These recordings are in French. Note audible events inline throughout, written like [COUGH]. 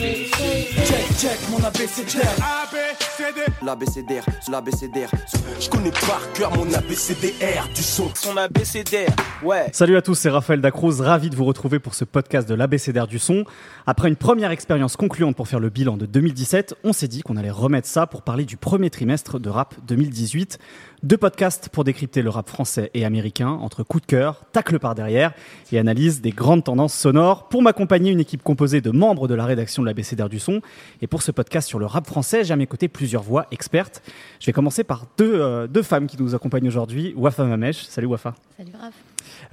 Check, check, mon abécédaire. L'abécédaire, l'abécédaire. Je connais par cœur mon abécédaire du son. Son abécédaire, ouais. Salut à tous, c'est Raphaël Dacruz, ravi de vous retrouver pour ce podcast de l'abécédaire du son. Après une première expérience concluante pour faire le bilan de 2017, on s'est dit qu'on allait remettre ça pour parler du premier trimestre de rap 2018. Deux podcasts pour décrypter le rap français et américain entre coup de cœur, tacle par derrière et analyse des grandes tendances sonores. Pour m'accompagner, une équipe composée de membres de la rédaction de l'abécédaire du son. Et pour ce podcast sur le rap français, j'ai à mes côtés plusieurs voix expertes. Je vais commencer par deux, euh, deux femmes qui nous accompagnent aujourd'hui. Wafa Mamesh, salut Wafa. Salut Raph.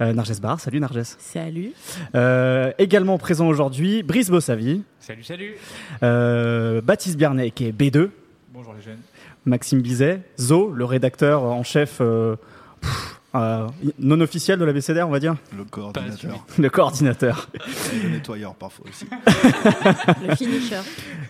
Euh, Narges Bar, salut Narges. Salut. Euh, également présent aujourd'hui, Brice Bossavi. Salut, salut. Euh, Baptiste Biarnet, qui est B2. Maxime Bizet. Zo, le rédacteur en chef euh, pff, euh, non officiel de la BCDR, on va dire. Le coordinateur. Le coordinateur. Et le nettoyeur parfois aussi. [LAUGHS] Le finisher.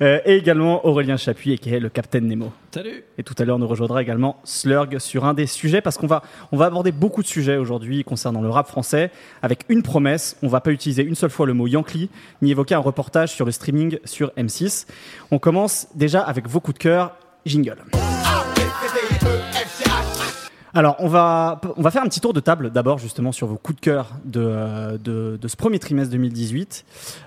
Euh, et également Aurélien Chapuis, qui est le Capitaine Nemo. Salut. Et tout à l'heure, nous rejoindra également Slurg sur un des sujets, parce qu'on va, on va aborder beaucoup de sujets aujourd'hui concernant le rap français, avec une promesse, on va pas utiliser une seule fois le mot Yankee, ni évoquer un reportage sur le streaming sur M6. On commence déjà avec vos coups de cœur, jingle. Alors, on va, on va faire un petit tour de table d'abord, justement, sur vos coups de cœur de, euh, de, de ce premier trimestre 2018.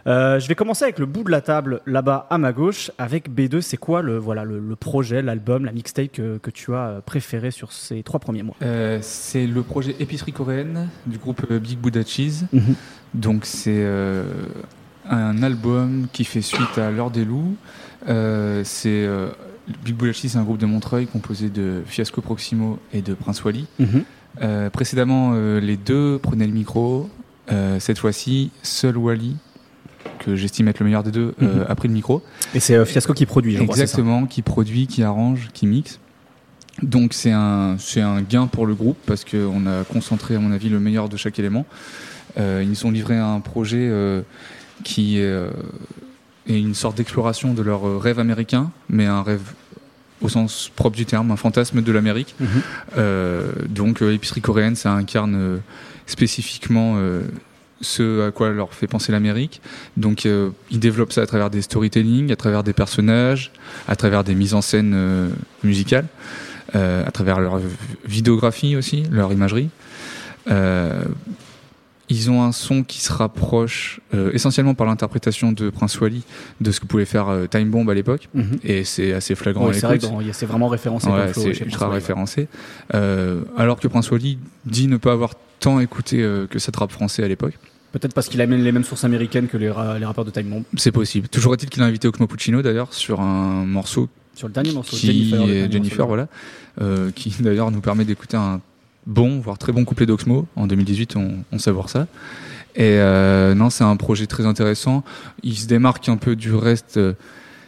Euh, je vais commencer avec le bout de la table, là-bas à ma gauche, avec B2. C'est quoi le, voilà, le, le projet, l'album, la mixtape que, que tu as préféré sur ces trois premiers mois? Euh, c'est le projet Épicerie coréenne du groupe euh, Big Buddha Cheese. Mhm. Donc c'est euh, un album qui fait suite à L'heure des loups. Euh, c'est euh, Big Cheese, c'est un groupe de Montreuil composé de Fiasco Proximo et de Prince Wally. Mhm. Euh, précédemment, euh, les deux prenaient le micro. Euh, cette fois-ci, seul Wally, que j'estime être le meilleur des deux, Mhm. a pris le micro. Et c'est Fiasco qui produit, je crois, c'est ça Exactement, qui produit, qui arrange, qui mixe. Donc c'est un, un gain pour le groupe parce qu'on a concentré, à mon avis, le meilleur de chaque élément. Ils nous ont livré un projet qui est une sorte d'exploration de leur rêve américain, mais un rêve au sens propre du terme, un fantasme de l'Amérique. Mhm. Euh, donc euh, l'épicerie coréenne, ça incarne euh, spécifiquement ce à quoi leur fait penser l'Amérique. Donc ils développent ça à travers des storytelling, à travers des personnages, à travers des mises en scène musicales, à travers leur vidéographie aussi, leur imagerie. Euh, ils ont un son qui se rapproche euh, essentiellement par l'interprétation de Prince Wally de ce que pouvait faire euh, Time Bomb à l'époque, Mhm. et c'est assez flagrant Ouais, à c'est vraiment référencé Ouais, c'est ultra Prince Wally, ouais. référencé. Euh, alors que Prince Wally dit ne pas avoir tant écouté que cette rap français à l'époque. Peut-être parce qu'il amène les mêmes sources américaines que les, ra- les rappeurs de Time Bomb. C'est possible. Toujours est-il qu'il a invité Oxmo Puccino d'ailleurs sur un morceau Sur le dernier morceau, qui Jennifer. Jennifer, morceau. voilà, euh, qui d'ailleurs nous permet d'écouter un bon, voire très bon couplet d'Oxmo. En 2018, on, on savoure ça. Et euh, non, c'est un projet très intéressant. Il se démarque un peu du reste. euh,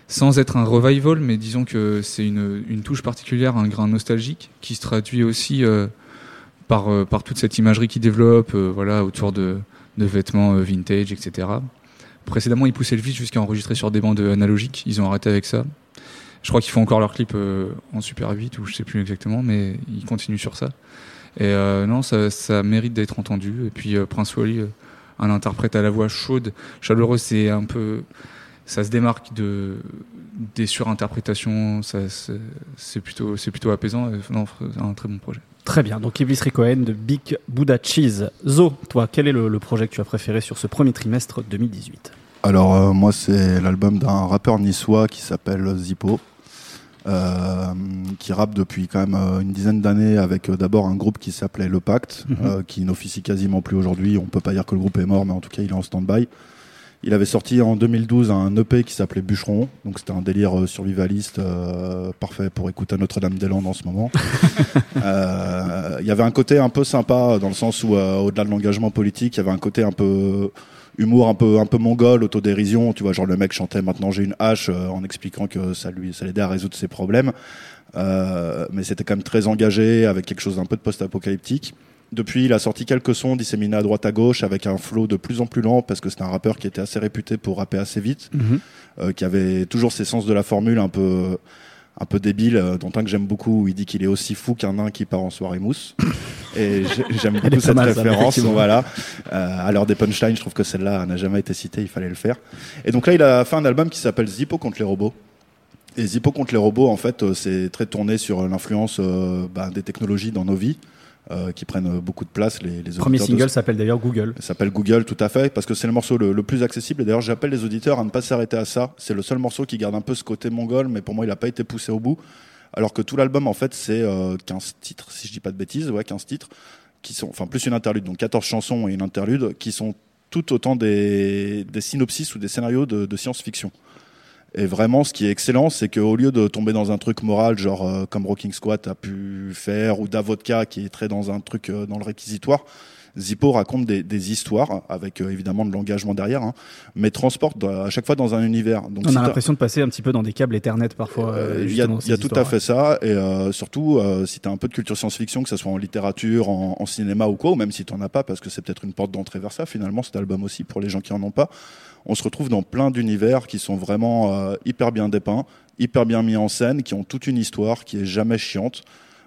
sans être un revival, mais disons que c'est une, touche particulière, un grain nostalgique, qui se traduit aussi euh, par, par toute cette imagerie qu'il développe, voilà, autour de, de vêtements vintage, etc. Précédemment, ils poussaient le vice jusqu'à enregistrer sur des bandes analogiques. Ils ont arrêté avec ça. Je crois qu'ils font encore leur clip en Super 8 ou je sais plus exactement, mais ils continuent sur ça. Et euh, non, ça, ça mérite d'être entendu. Et puis euh, Prince Wally, euh, un interprète à la voix chaude, chaleureuse, c'est un peu, ça se démarque de des surinterprétations. Ça, c'est c'est plutôt, c'est plutôt apaisant. Et, non, c'est un très bon projet. Très bien. Donc, Iblis Cohen de Big Buddha Cheese. Zo, toi, quel est le, le projet que tu as préféré sur ce premier trimestre 2018 Alors euh, moi c'est l'album d'un rappeur niçois qui s'appelle Zippo. Euh, qui rappe depuis quand même euh, une dizaine d'années avec euh, d'abord un groupe qui s'appelait Le Pacte, Mhm. euh, qui n'officie quasiment plus aujourd'hui. On peut pas dire que le groupe est mort, mais en tout cas il est en stand-by. Il avait sorti en 2012 un EP qui s'appelait Bûcheron, donc c'était un délire survivaliste euh, parfait pour écouter Notre-Dame-des-Landes en ce moment. [LAUGHS] Euh, Il y avait un côté un peu sympa dans le sens où euh, au-delà de l'engagement politique, il y avait un côté un peu humour un peu un peu mongol, autodérision, tu vois, genre le mec chantait maintenant j'ai une hache euh, en expliquant que ça lui ça l'aidait à résoudre ses problèmes. Euh, mais c'était quand même très engagé avec quelque chose d'un peu de post-apocalyptique. Depuis, il a sorti quelques sons disséminés à droite à gauche avec un flow de plus en plus lent parce que c'était un rappeur qui était assez réputé pour rapper assez vite, euh, qui avait toujours ses sens de la formule un peu un peu débile, euh, dont un que j'aime beaucoup, où il dit qu'il est aussi fou qu'un nain qui part en soirée mousse. [LAUGHS] Et j'aime beaucoup cette référence. voilà. Euh, à l'heure des punchlines, je trouve que celle-là n'a jamais été citée, il fallait le faire. Et donc là, il a fait un album qui s'appelle Zippo contre les robots. Et Zippo contre les robots, en fait, euh, c'est très tourné sur l'influence bah, des technologies dans nos vies. Euh, qui prennent beaucoup de place. Les, les Premier single s'appelle d'ailleurs Google. S'appelle Google, tout à fait, parce que c'est le morceau le, plus accessible. Et d'ailleurs, j'appelle les auditeurs à ne pas s'arrêter à ça. C'est le seul morceau qui garde un peu ce côté mongol, mais pour moi, il n'a pas été poussé au bout. Alors que tout l'album, en fait, c'est 15 euh, titres, si je dis pas de bêtises, ouais, 15 titres, qui sont, enfin, plus une interlude, donc 14 chansons et une interlude, qui sont tout autant des, des synopsis ou des scénarios de, de science-fiction. Et vraiment, ce qui est excellent, c'est qu'au lieu de tomber dans un truc moral, genre euh, comme Rocking Squat a pu faire, ou Davodka qui est très dans un truc euh, dans le réquisitoire, Zippo raconte des, des histoires avec euh, évidemment de l'engagement derrière, hein, mais transporte à chaque fois dans un univers. Donc, On a l'impression de passer un petit peu dans des câbles Ethernet parfois. Il y a, y a tout à fait ça, et surtout si tu as un peu de culture science-fiction, que ce soit en littérature, en, en, cinéma ou quoi, ou même si tu as pas, parce que c'est peut-être une porte d'entrée vers ça finalement cet album aussi pour les gens qui en ont pas on se retrouve dans plein d'univers qui sont vraiment euh, hyper bien dépeints, hyper bien mis en scène, qui ont toute une histoire qui est jamais chiante.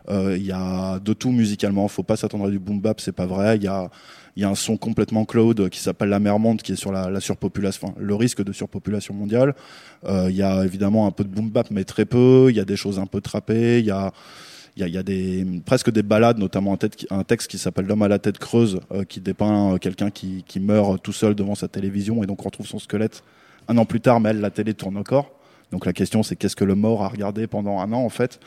Euh, il y a de tout musicalement, faut pas s'attendre à du boom bap, c'est pas vrai. Il y a y a un son complètement cloud qui s'appelle la mer monde qui est sur la, la surpopulation, enfin, le risque de surpopulation mondiale. Euh, il y a évidemment un peu de boom bap, mais très peu. Il y a des choses un peu trappées. Il y a il y a, y a, des presque des balades, notamment un, tête, un texte qui s'appelle L'homme à la tête creuse, euh, qui dépeint euh, quelqu'un qui, qui meurt tout seul devant sa télévision et donc on retrouve son squelette un an plus tard, mais elle, la télé tourne encore. Donc la question c'est qu'est-ce que le mort a regardé pendant un an en fait?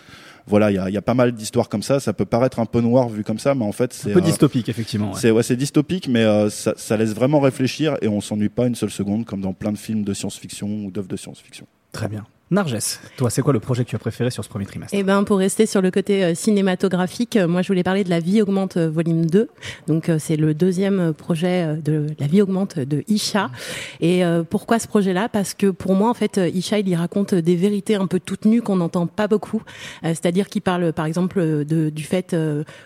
Voilà, il y a, y a, pas mal d'histoires comme ça. Ça peut paraître un peu noir vu comme ça, mais en fait c'est un peu euh, dystopique effectivement. Ouais. C'est ouais, c'est dystopique, mais euh, ça, ça, laisse vraiment réfléchir et on s'ennuie pas une seule seconde, comme dans plein de films de science-fiction ou d'œuvres de science-fiction. Très bien. Narges, toi, c'est quoi le projet que tu as préféré sur ce premier trimestre? Eh ben, pour rester sur le côté euh, cinématographique, euh, moi, je voulais parler de La Vie augmente euh, volume 2. Donc, c'est le deuxième projet de La Vie augmente de Isha. Et pourquoi ce projet-là? Parce que pour moi, en fait, Isha, il y raconte des vérités un peu toutes nues qu'on n'entend pas beaucoup. C'est-à-dire qu'il parle, par exemple, du fait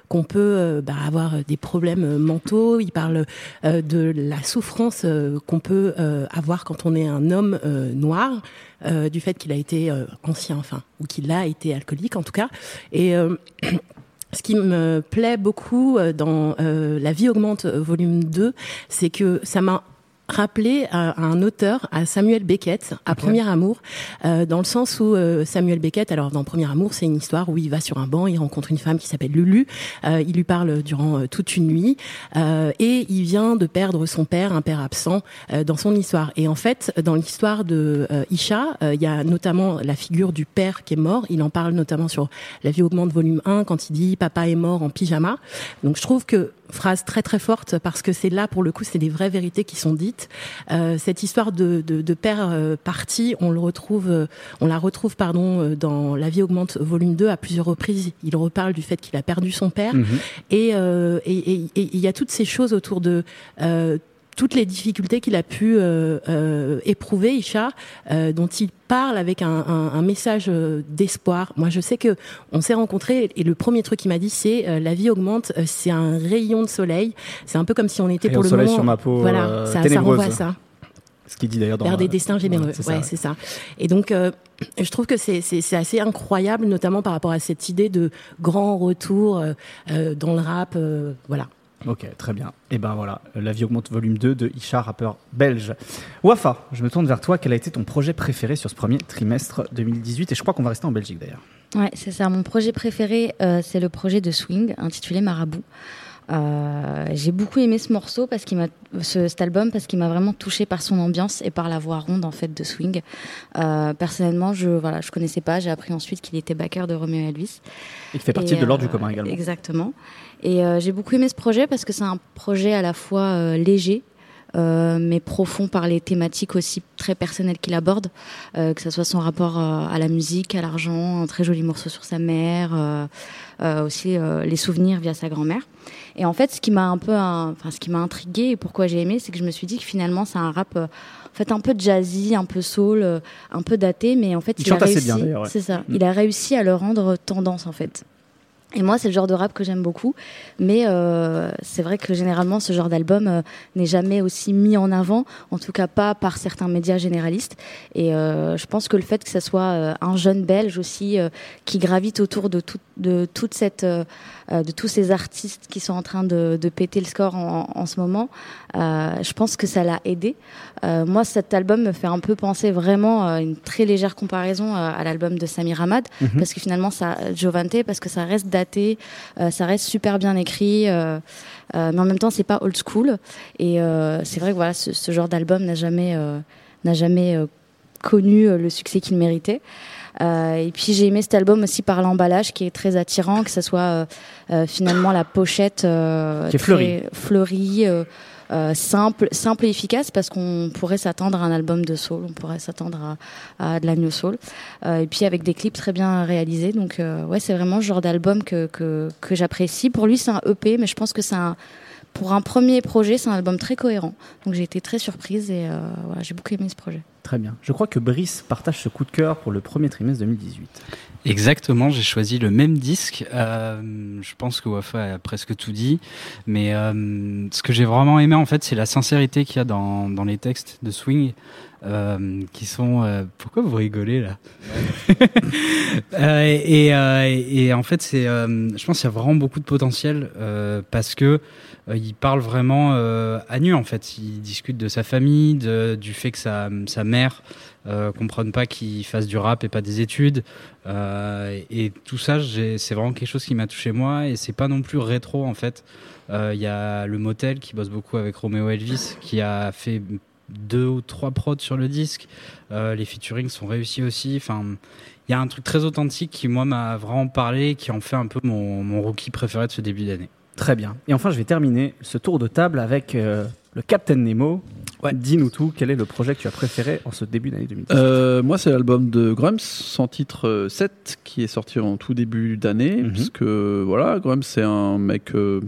qu'on peut bah, avoir des problèmes mentaux. Il parle de la souffrance qu'on peut avoir quand on est un homme noir. Euh, du fait qu'il a été euh, ancien, enfin, ou qu'il a été alcoolique en tout cas. Et euh, [CLEARS THROAT] ce qui me plaît beaucoup dans La vie augmente volume 2, c'est que ça m'a rappeler à, un auteur, à Samuel Beckett, à Premier Amour, euh, dans le sens où euh, Samuel Beckett, alors dans Premier Amour, c'est une histoire où il va sur un banc, il rencontre une femme qui s'appelle Lulu, euh, il lui parle durant toute une nuit, et il vient de perdre son père, un père absent, dans son histoire. Et en fait, dans l'histoire de Isha, il y a notamment la figure du père qui est mort, il en parle notamment sur La vie augmente volume 1, quand il dit « papa est mort en pyjama ». Donc je trouve que phrase très très forte parce que c'est là pour le coup c'est des vraies vérités qui sont dites. Euh, cette histoire de, de, de père euh, parti, on le retrouve, euh, on la retrouve pardon euh, dans La vie augmente volume 2 à plusieurs reprises. Il reparle du fait qu'il a perdu son père mhm. et il et, et, y a toutes ces choses autour de toutes les difficultés qu'il a pu euh, euh, éprouver, Isha, euh, dont il parle avec un, un, un message euh, d'espoir. Moi, je sais que on s'est rencontrés et le premier truc qu'il m'a dit, c'est euh, la vie augmente, euh, c'est un rayon de soleil. C'est un peu comme si on était pour le soleil moment. sur ma peau. Voilà, ça, ça renvoie à ça. Ce qu'il dit d'ailleurs dans vers des destins généreux. Ouais, c'est ça. Et donc, je trouve que c'est assez incroyable, notamment par rapport à cette idée de grand retour dans le rap. voilà. Ok, très bien. Et ben voilà, La vie augmente volume 2 de Isha, rappeur belge. Wafa, je me tourne vers toi. Quel a été ton projet préféré sur ce premier trimestre 2018 Et je crois qu'on va rester en Belgique d'ailleurs. Ouais, c'est ça. Mon projet préféré, euh, c'est le projet de Swing, intitulé Marabout. Euh, j'ai beaucoup aimé ce morceau parce qu'il m'a ce, cet album parce qu'il m'a vraiment touché par son ambiance et par la voix ronde en fait de Swing. Euh, personnellement, je voilà, je connaissais pas. J'ai appris ensuite qu'il était backer de Romeo Elvis. Et qui fait partie et, de l'ordre du commun également. Exactement. Et euh, j'ai beaucoup aimé ce projet parce que c'est un projet à la fois euh, léger, euh, mais profond par les thématiques aussi très personnelles qu'il aborde, euh, que ce soit son rapport euh, à la musique, à l'argent, un très joli morceau sur sa mère, euh, aussi les souvenirs via sa grand-mère. Et en fait, ce qui m'a un peu, enfin, ce qui m'a intrigué et pourquoi j'ai aimé, c'est que je me suis dit que finalement, c'est un rap, en fait, un peu jazzy, un peu soul, un peu daté, mais en fait, il, il a réussi. Bien, ouais. C'est ça. Mm. Il a réussi à le rendre tendance, en fait. Et moi, c'est le genre de rap que j'aime beaucoup, mais euh, c'est vrai que généralement, ce genre d'album euh, n'est jamais aussi mis en avant, en tout cas pas par certains médias généralistes. Et euh, je pense que le fait que ce soit un jeune Belge aussi qui gravite autour de, tout, de toute cette, de tous ces artistes qui sont en train de, de péter le score en, en ce moment, je pense que ça l'a aidé. moi, cet album me fait un peu penser vraiment une très légère comparaison à l'album de Samir Hamad, mm -hmm. parce que finalement, ça, Jovante, parce que ça reste daté, ça reste super bien écrit. Euh, mais en même temps, c'est pas old school. Et euh, c'est vrai que voilà, ce, ce genre d'album n'a jamais, euh, n'a jamais connu le succès qu'il méritait. Euh, et puis j'ai aimé cet album aussi par l'emballage qui est très attirant, que ce soit euh, euh, finalement la pochette qui est fleurie, fleurie simple, simple et efficace parce qu'on pourrait s'attendre à un album de soul, on pourrait s'attendre à, de la new soul. et puis avec des clips très bien réalisés. Donc ouais, c'est vraiment ce genre d'album que, que, j'apprécie. Pour lui, c'est un EP, mais je pense que c'est pour un premier projet, c'est un album très cohérent. Donc j'ai été très surprise et euh, voilà, j'ai beaucoup aimé ce projet. Très bien. Je crois que Brice partage ce coup de cœur pour le premier trimestre 2018. Exactement, j'ai choisi le même disque. Euh, je pense que Wafa a presque tout dit, mais euh, ce que j'ai vraiment aimé en fait, c'est la sincérité qu'il y a dans, dans les textes de Swing. Euh, qui sont euh, pourquoi vous rigolez là? [LAUGHS] Euh, et, et, en fait c'est je pense qu'il y a vraiment beaucoup de potentiel parce que il parle vraiment à nu en fait il discute de sa famille du fait que sa, sa mère euh, comprenne pas qu'il fasse du rap et pas des études euh, et tout ça c'est vraiment quelque chose qui m'a touché moi et c'est pas non plus rétro en fait il y a le motel qui bosse beaucoup avec Romeo Elvis qui a fait deux ou trois prods sur le disque. Euh, les featurings sont réussis aussi. Enfin, il y a un truc très authentique qui, moi, m'a vraiment parlé, qui en fait un peu mon rookie préféré de ce début d'année. Très bien. Et enfin, je vais terminer ce tour de table avec euh, le Captain Nemo. Ouais. Dis-nous tout, quel est le projet que tu as préféré en ce début d'année 2018 euh, Moi, c'est l'album de Grumps, sans titre 7, qui est sorti en tout début d'année. Mm -hmm. Parce que, voilà, Grumps, c'est un mec euh,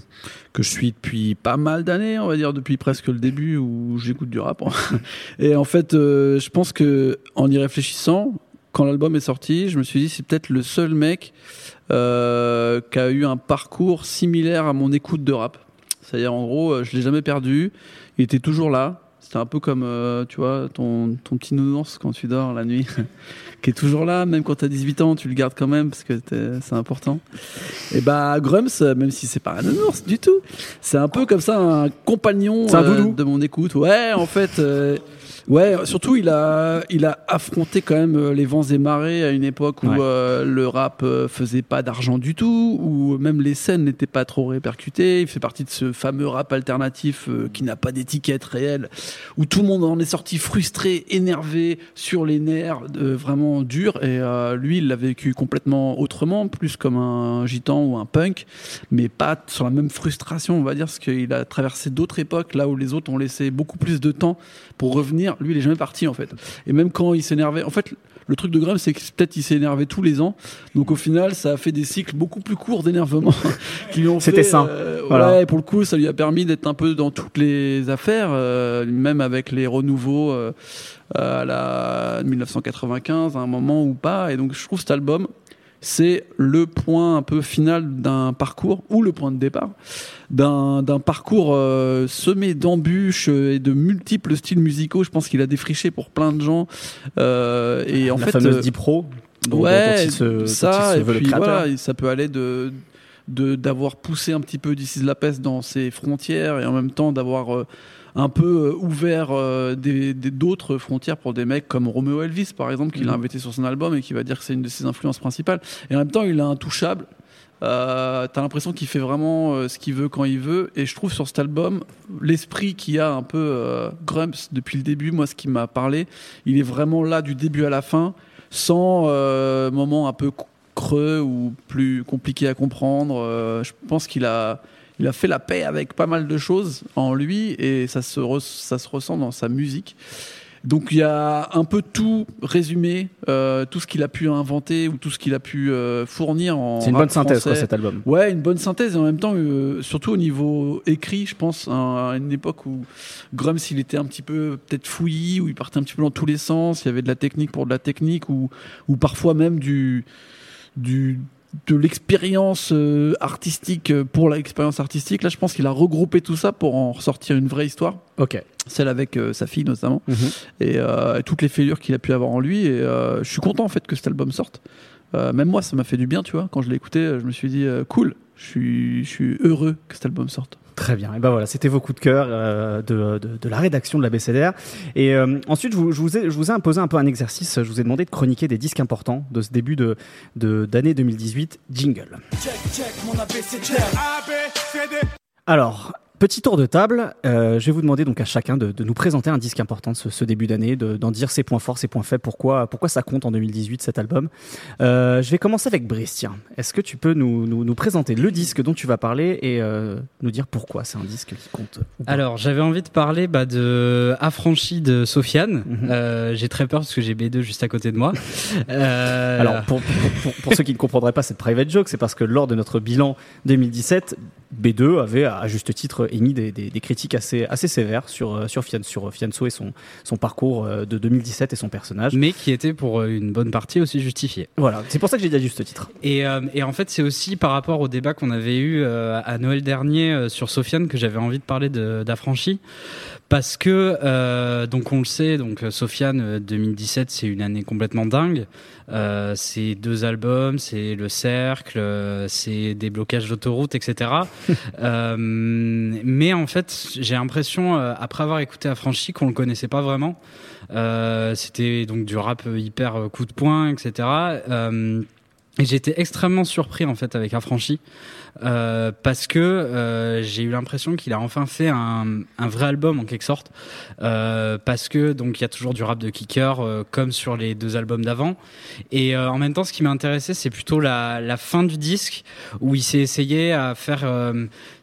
que je suis depuis pas mal d'années, on va dire, depuis presque le début où j'écoute du rap. [LAUGHS] Et en fait, euh, je pense que en y réfléchissant, quand l'album est sorti, je me suis dit, c'est peut-être le seul mec euh, qui a eu un parcours similaire à mon écoute de rap. C'est-à-dire, en gros, je l'ai jamais perdu. Il était toujours là. C'était un peu comme, euh, tu vois, ton, ton petit nounours quand tu dors la nuit, [LAUGHS] qui est toujours là, même quand tu as 18 ans, tu le gardes quand même parce que c'est important. Et bah, Grumps, même si c'est pas un nounours du tout, c'est un peu comme ça un compagnon un euh, de mon écoute. Ouais, en fait. Euh, Ouais, surtout il a il a affronté quand même les vents et marées à une époque où ouais. euh, le rap euh, faisait pas d'argent du tout, où même les scènes n'étaient pas trop répercutées. Il fait partie de ce fameux rap alternatif euh, qui n'a pas d'étiquette réelle, où tout le monde en est sorti frustré, énervé, sur les nerfs, vraiment dur. Et euh, lui, il l'a vécu complètement autrement, plus comme un gitan ou un punk, mais pas sur la même frustration, on va dire, parce qu'il a traversé d'autres époques, là où les autres ont laissé beaucoup plus de temps pour revenir lui il est jamais parti en fait. Et même quand il s'énervait en fait le truc de Graham c'est que peut-être il s'est énervé tous les ans. Donc au final ça a fait des cycles beaucoup plus courts d'énervement [LAUGHS] qui lui ont c'était sain. euh, voilà. ouais pour le coup ça lui a permis d'être un peu dans toutes les affaires euh, même avec les renouveaux euh, à la 1995 à un moment ou pas. Et donc je trouve cet album c'est le point un peu final d'un parcours ou le point de départ d'un parcours euh, semé d'embûches et de multiples styles musicaux. Je pense qu'il a défriché pour plein de gens. Euh, et en La fait, fameuse Dipro. Dont, ouais, se, ça. et puis voilà, ça peut aller de d'avoir poussé un petit peu d'ici de la peste dans ses frontières et en même temps d'avoir euh, un peu ouvert euh, d'autres frontières pour des mecs comme Romeo Elvis par exemple qu'il mmh. a invité sur son album et qui va dire que c'est une de ses influences principales. Et en même temps il est intouchable. Euh, t'as l'impression qu'il fait vraiment euh, ce qu'il veut quand il veut. Et je trouve sur cet album l'esprit qui a un peu euh, Grumps depuis le début moi ce qui m'a parlé il est vraiment là du début à la fin sans euh, moment un peu creux ou plus compliqué à comprendre. Je pense qu'il a il a fait la paix avec pas mal de choses en lui et ça se, ça se ressent dans sa musique. Donc il y a un peu tout résumé, euh, tout ce qu'il a pu inventer ou tout ce qu'il a pu euh, fournir en. C'est une bonne synthèse quoi, cet album. Ouais, une bonne synthèse et en même temps, euh, surtout au niveau écrit, je pense, à une époque où Grums il était un petit peu peut-être fouillis, où il partait un petit peu dans tous les sens, il y avait de la technique pour de la technique ou, ou parfois même du du de l'expérience artistique pour l'expérience artistique. Là, je pense qu'il a regroupé tout ça pour en ressortir une vraie histoire. Ok. Celle avec sa fille notamment mhm. et, toutes les fêlures qu'il a pu avoir en lui. Et je suis content en fait que cet album sorte. même moi, ça m'a fait du bien, tu vois. Quand je l'ai écouté, je me suis dit cool. Je suis, je suis heureux que cet album sorte. Très bien. Et ben voilà, c'était vos coups de cœur euh, de, de, de, la rédaction de la BCDR. Et euh, ensuite, je vous, je, vous ai, je vous ai imposé un peu un exercice. Je vous ai demandé de chroniquer des disques importants de ce début de d'année 2018. Jingle. Check, check, mon Alors, Petit tour de table, euh, je vais vous demander donc à chacun de, de nous présenter un disque important de ce, ce début d'année, d'en dire ses points forts, ses points faibles, pourquoi, pourquoi ça compte en 2018 cet album. Euh, je vais commencer avec Brice, tiens. Est-ce que tu peux nous, nous, nous, présenter le disque dont tu vas parler et euh, nous dire pourquoi c'est un disque qui compte Alors j'avais envie de parler bah, de Affranchi de Sofiane. Mhm. J'ai très peur parce que j'ai B2 juste à côté de moi. [LAUGHS] Alors pour, pour, pour, ceux qui ne comprendraient pas cette private joke, c'est parce que lors de notre bilan 2017, B2 avait à juste titre émis des, des, critiques assez, assez sévères sur, euh, sur, Fian, sur Fianso et son, son parcours euh, de 2017 et son personnage. Mais qui était pour euh, une bonne partie aussi justifié. Voilà, c'est pour ça que j'ai dit à juste titre. Et, et en fait, c'est aussi par rapport au débat qu'on avait eu à Noël dernier sur Sofiane que j'avais envie de parler d'Affranchi parce que euh, donc on le sait donc Sofiane 2017 c'est une année complètement dingue. Euh, c'est deux albums c'est le cercle c'est des blocages d'autoroute etc [LAUGHS] euh, mais en fait j'ai l'impression euh, après avoir écouté Affranchi qu'on le connaissait pas vraiment. Euh, c'était donc du rap hyper coup de poing etc et j'étais extrêmement surpris en fait avec Affranchi euh, parce que euh, j'ai eu l'impression qu'il a enfin fait un, un, vrai album en quelque sorte. Euh, parce que donc il y a toujours du rap de kicker euh, comme sur les deux albums d'avant. Et euh, en même temps ce qui m'a intéressé c'est plutôt la, la, fin du disque où il s'est essayé à faire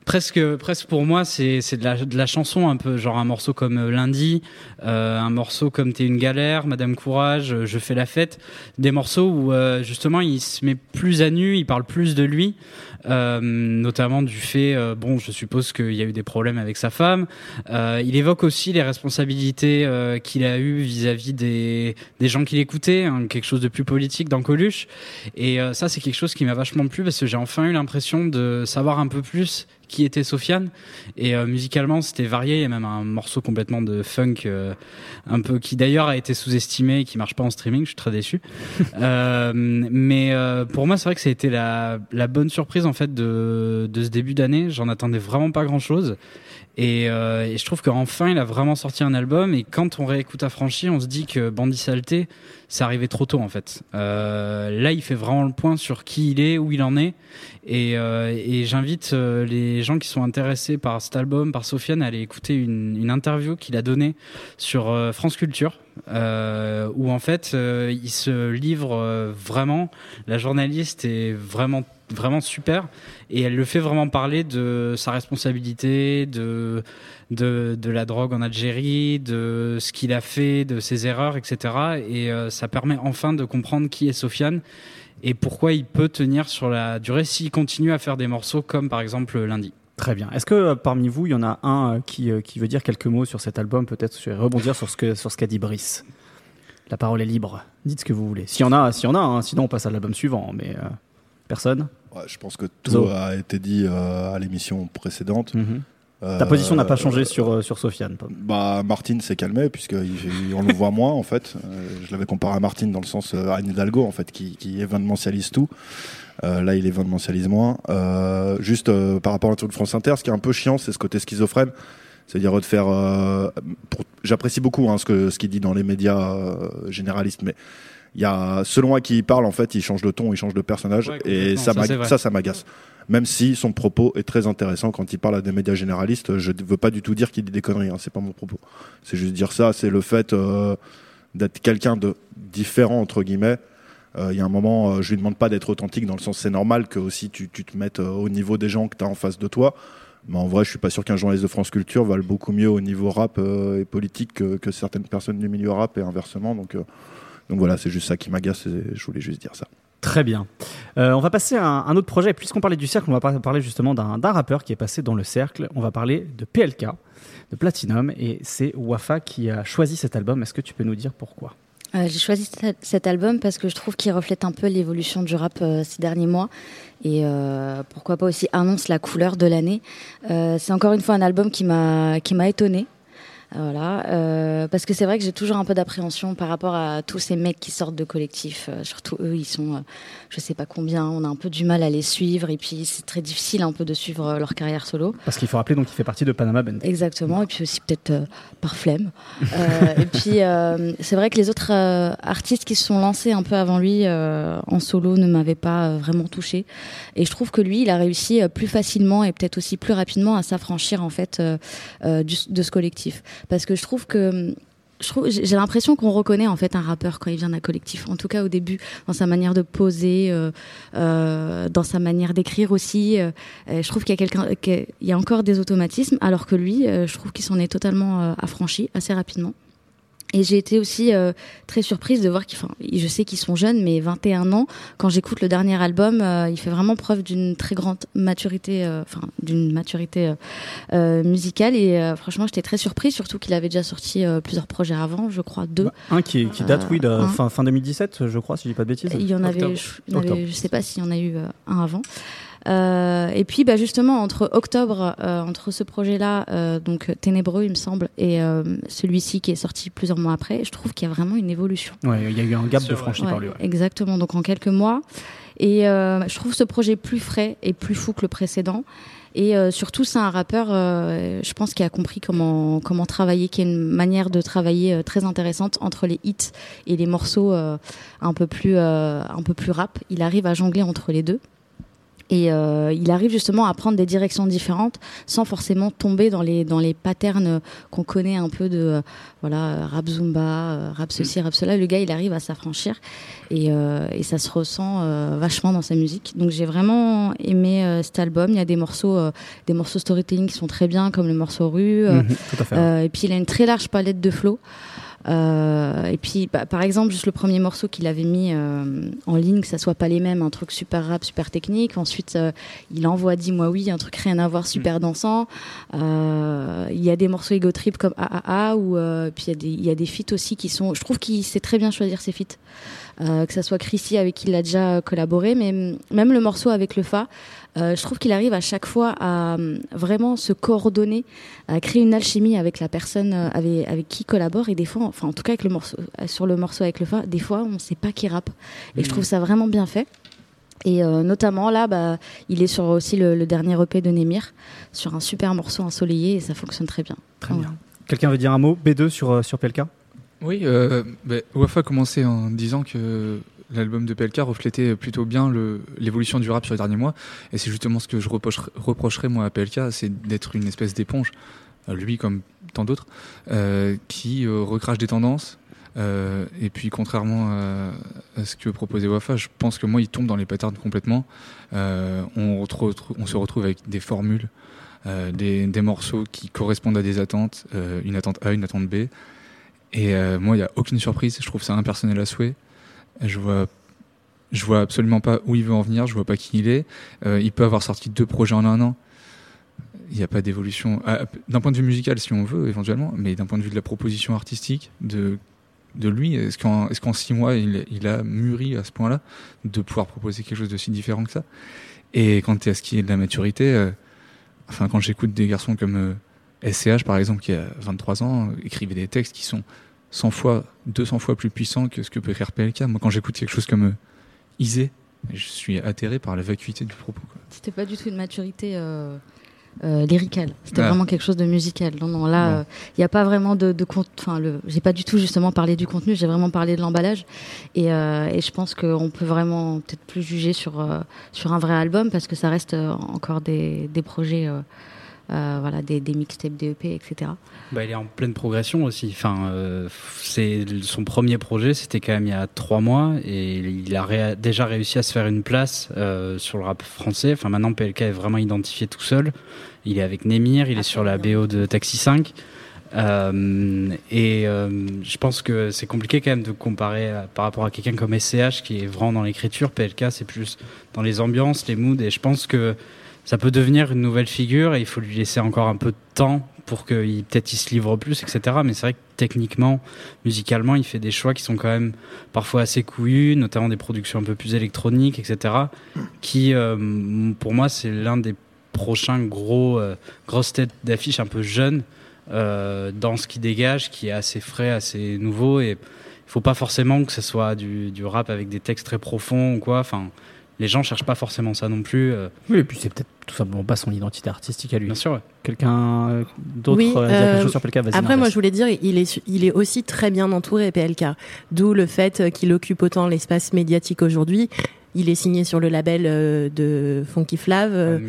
presque presque pour moi c'est c'est de la, de la chanson un peu genre un morceau comme euh, lundi euh, un morceau comme t'es une galère madame courage euh, je fais la fête. Des morceaux où justement il se met plus à nu il parle plus de lui notamment du fait bon je suppose qu'il y a eu des problèmes avec sa femme il évoque aussi les responsabilités qu'il a eu vis-à-vis des des gens qui l'écoutaient hein, quelque chose de plus politique dans Coluche et ça c'est quelque chose qui m'a vachement plu parce que j'ai enfin eu l'impression de savoir un peu plus qui était Sofiane. Et euh, musicalement, c'était varié. Il y a même un morceau complètement de funk, euh, un peu qui d'ailleurs a été sous-estimé et qui marche pas en streaming. Je suis très déçu. [LAUGHS] euh, mais euh, pour moi, c'est vrai que ça a été la, la bonne surprise fait de, ce début d'année. J'en attendais vraiment pas grand-chose. Et, euh, et, je trouve qu'enfin, il a vraiment sorti un album. Et quand on réécoute Affranchi, on se dit que Bandit Saleté, ça arrivait trop tôt en fait. Euh, là, il fait vraiment le point sur qui il est, où il en est. Et, euh, j'invite les gens qui sont intéressés par cet album, par Sofiane, à aller écouter une, interview qu'il a donnée sur France Culture. Où en fait il se livre vraiment. La journaliste est vraiment vraiment super et elle le fait vraiment parler de sa responsabilité, de, de, de la drogue en Algérie, de ce qu'il a fait, de ses erreurs, etc. Et euh, ça permet enfin de comprendre qui est Sofiane et pourquoi il peut tenir sur la durée s'il continue à faire des morceaux comme par exemple lundi. Très bien. Est-ce que euh, parmi vous, il y en a un euh, qui, qui veut dire quelques mots sur cet album, peut-être rebondir sur ce qu'a dit Brice La parole est libre. Dites ce que vous voulez. S'il y en a, s'il y en a, hein. sinon on passe à l'album suivant. Mais personne? Je pense que tout a été dit euh, à l'émission précédente. Mhm. Euh, Ta position n'a pas changé sur, euh, sur Sofiane bah, Martine s'est calmé, puisqu'on le voit moins, en fait. je l'avais comparé à Martine dans le sens Anne Hidalgo, en fait, qui, qui événementialise tout. là, il événementialise moins. juste par rapport à un truc de France Inter, ce qui est un peu chiant, c'est ce côté schizophrène. C'est-à-dire de faire. J'apprécie beaucoup hein, ce qu'il ce dit dans les médias généralistes, mais y a selon à qui il parle en fait il change de ton il change de personnage et ça ça ça m'agace. Même si son propos est très intéressant quand il parle à des médias généralistes je veux pas du tout dire qu'il dit des conneries hein, c'est pas mon propos. C'est juste dire ça c'est le fait euh, d'être quelqu'un de différent entre guillemets. Euh, il y a un moment euh, je lui demande pas d'être authentique dans le sens c'est normal que aussi tu, tu te mettes au niveau des gens que tu as en face de toi. Mais en vrai, je suis pas sûr qu'un journaliste de France Culture valent beaucoup mieux au niveau rap et politique que, que, certaines personnes du milieu rap et inversement. Donc, donc voilà, c'est juste ça qui m'agace et je voulais juste dire ça. Très bien. Euh, on va passer à un, autre projet. Puisqu'on parlait du cercle, on va parler justement d'un rappeur qui est passé dans le cercle. On va parler de PLK, de Platinum, et c'est Wafa qui a choisi cet album. Est-ce que tu peux nous dire pourquoi? J'ai choisi cet album parce que je trouve qu'il reflète un peu l'évolution du rap ces derniers mois et pourquoi pas aussi annonce la couleur de l'année. c'est encore une fois un album qui m'a qui m'a étonné voilà, euh, parce que c'est vrai que j'ai toujours un peu d'appréhension par rapport à tous ces mecs qui sortent de collectifs. Euh, surtout eux, ils sont, euh, je sais pas combien. On a un peu du mal à les suivre et puis c'est très difficile un peu de suivre euh, leur carrière solo. Parce qu'il faut rappeler donc il fait partie de Panama Band. Exactement, et puis aussi peut-être par flemme. et puis c'est vrai que les autres artistes qui se sont lancés un peu avant lui en solo ne m'avaient pas vraiment touché. Et je trouve que lui, il a réussi plus facilement et peut-être aussi plus rapidement à s'affranchir en fait de ce collectif parce que je trouve que j'ai l'impression qu'on reconnaît en fait un rappeur quand il vient d'un collectif. En tout cas au début, dans sa manière de poser, euh, euh, dans sa manière d'écrire aussi. Euh, je trouve qu'il y a quelqu'un, qu'il y a encore des automatismes, alors que lui, je trouve qu'il s'en est totalement affranchi assez rapidement. Et j'ai été aussi euh, très surprise de voir qu'ils, enfin, je sais qu'ils sont jeunes, mais 21 ans. Quand j'écoute le dernier album, euh, il fait vraiment preuve d'une très grande maturité, euh, enfin d'une maturité musicale. Et franchement, j'étais très surprise, surtout qu'il avait déjà sorti plusieurs projets avant, je crois deux. Bah, un qui, qui date, oui, de fin, fin 2017, je crois, si je dis pas de bêtises. Il y en avait, je, il y en avait, je sais pas s'il y en a eu un avant. Euh, et puis, bah, justement, entre octobre, euh, entre ce projet-là, euh, donc Ténébreux, il me semble, et celui-ci qui est sorti plusieurs mois après, je trouve qu'il y a vraiment une évolution. Ouais, il y a eu un gap de franchi par lui. Exactement, donc en quelques mois. Et je trouve ce projet plus frais et plus fou que le précédent. Et surtout, c'est un rappeur, je pense, qui a compris comment comment travailler, qui a une manière de travailler très intéressante entre les hits et les morceaux un peu plus un peu plus rap. Il arrive à jongler entre les deux. Et euh, il arrive justement à prendre des directions différentes sans forcément tomber dans les dans les patterns qu'on connaît un peu de euh, voilà rap zumba, euh, rap ceci, mm. rap cela. Le gars, il arrive à s'affranchir et, et ça se ressent vachement dans sa musique. Donc j'ai vraiment aimé cet album. Il y a des morceaux des morceaux storytelling qui sont très bien, comme le morceau Rue. Mm-hmm, et puis il a une très large palette de flow. Euh, et puis, bah, par exemple, juste le premier morceau qu'il avait mis euh, en ligne, que ça soit pas les mêmes, un truc super rap, super technique. Ensuite, euh, il envoie Dis-moi oui, un truc rien à voir, super mm. dansant. Il y a des morceaux ego trip comme AAA, ou puis il y a des, il y a des feats aussi qui sont. Je trouve qu'il sait très bien choisir ses feats. que ça soit Chrissy avec qui il a déjà collaboré, mais même le morceau avec le Fa, euh, je trouve qu'il arrive à chaque fois à euh, vraiment se coordonner, à créer une alchimie avec la personne euh, avec, avec qui il collabore. Et des fois, enfin en tout cas avec le morceau, sur le morceau avec le Fa, des fois on ne sait pas qui rappe. Et je trouve ça vraiment bien fait. Et notamment là, bah, il est sur aussi le, dernier EP de Nemir, sur un super morceau ensoleillé et ça fonctionne très bien. Très bien. Quelqu'un veut dire un mot? B2 sur, sur PLK Oui, euh, bah, Wafa a commencé en disant que l'album de PLK reflétait plutôt bien l'évolution du rap sur les derniers mois. Et c'est justement ce que je reprocherais, moi à PLK, c'est d'être une espèce d'éponge, euh, lui comme tant d'autres, euh, qui euh, recrache des tendances. et puis contrairement à, ce que proposait Wafa, je pense que moi il tombe dans les patterns complètement. On, se retrouve avec des formules, des, des, morceaux qui correspondent à des attentes, une attente A, une attente B. Et moi il n'y a aucune surprise, je trouve ça impersonnel à souhait. Je vois, je vois absolument pas où il veut en venir. Je vois pas qui il est. Euh, il peut avoir sorti deux projets en un an. Il n'y a pas d'évolution. Ah, d'un point de vue musical, si on veut, éventuellement, mais d'un point de vue de la proposition artistique, de, de lui, est-ce qu'en est qu'en six mois, il, il, a mûri à ce point-là de pouvoir proposer quelque chose de si différent que ça? Et es à ce qui est de la maturité, euh, enfin, quand j'écoute des garçons comme SCH, euh, par exemple, qui a 23 ans, écrivait des textes qui sont 100 fois, 200 fois plus puissant que ce que peut écrire PLK. Moi, quand j'écoute quelque chose comme euh, Isée, je suis atterré par la vacuité du propos. C'était pas du tout une maturité euh, euh lyricale. C'était ah. vraiment quelque chose de musical. Non, non, là, il n'y a pas vraiment de, de Enfin, j'ai pas du tout justement parlé du contenu. J'ai vraiment parlé de l'emballage. Et, euh, et, je pense qu'on peut vraiment peut-être plus juger sur sur un vrai album parce que ça reste encore des, des projets euh, voilà, des, des mixtapes, des EP, etc. Bah, il est en pleine progression aussi. Enfin, euh, c'est son premier projet, c'était quand même il y a trois mois, et il a déjà réussi à se faire une place euh, sur le rap français. Enfin, maintenant PLK est vraiment identifié tout seul. Il est avec Nemir, il est sur la BO de Taxi 5. et je pense que c'est compliqué quand même de comparer par rapport à quelqu'un comme SCH qui est vraiment dans l'écriture. PLK, c'est plus dans les ambiances, les moods. Et je pense que ça peut devenir une nouvelle figure et il faut lui laisser encore un peu de temps pour qu'il peut-être il se livre plus, etc. Mais c'est vrai que techniquement, musicalement, il fait des choix qui sont quand même parfois assez couillus, notamment des productions un peu plus électroniques, etc. Qui, euh, pour moi, c'est l'un des prochains gros euh, grosses têtes d'affiche un peu jeunes euh, dans ce qui dégage, qui est assez frais, assez nouveau et il faut pas forcément que ce soit du, du, rap avec des textes très profonds ou quoi. Enfin, les gens cherchent pas forcément ça non plus. Euh. Oui, et puis c'est peut-être tout simplement pas son identité artistique à lui. Bien sûr. Quelqu'un euh, d'autre oui, euh, sur PLK Après, moi, je voulais dire, il est, il est aussi très bien entouré, PLK. D'où le fait qu'il occupe autant l'espace médiatique aujourd'hui. Il est signé sur le label de Funky Flav.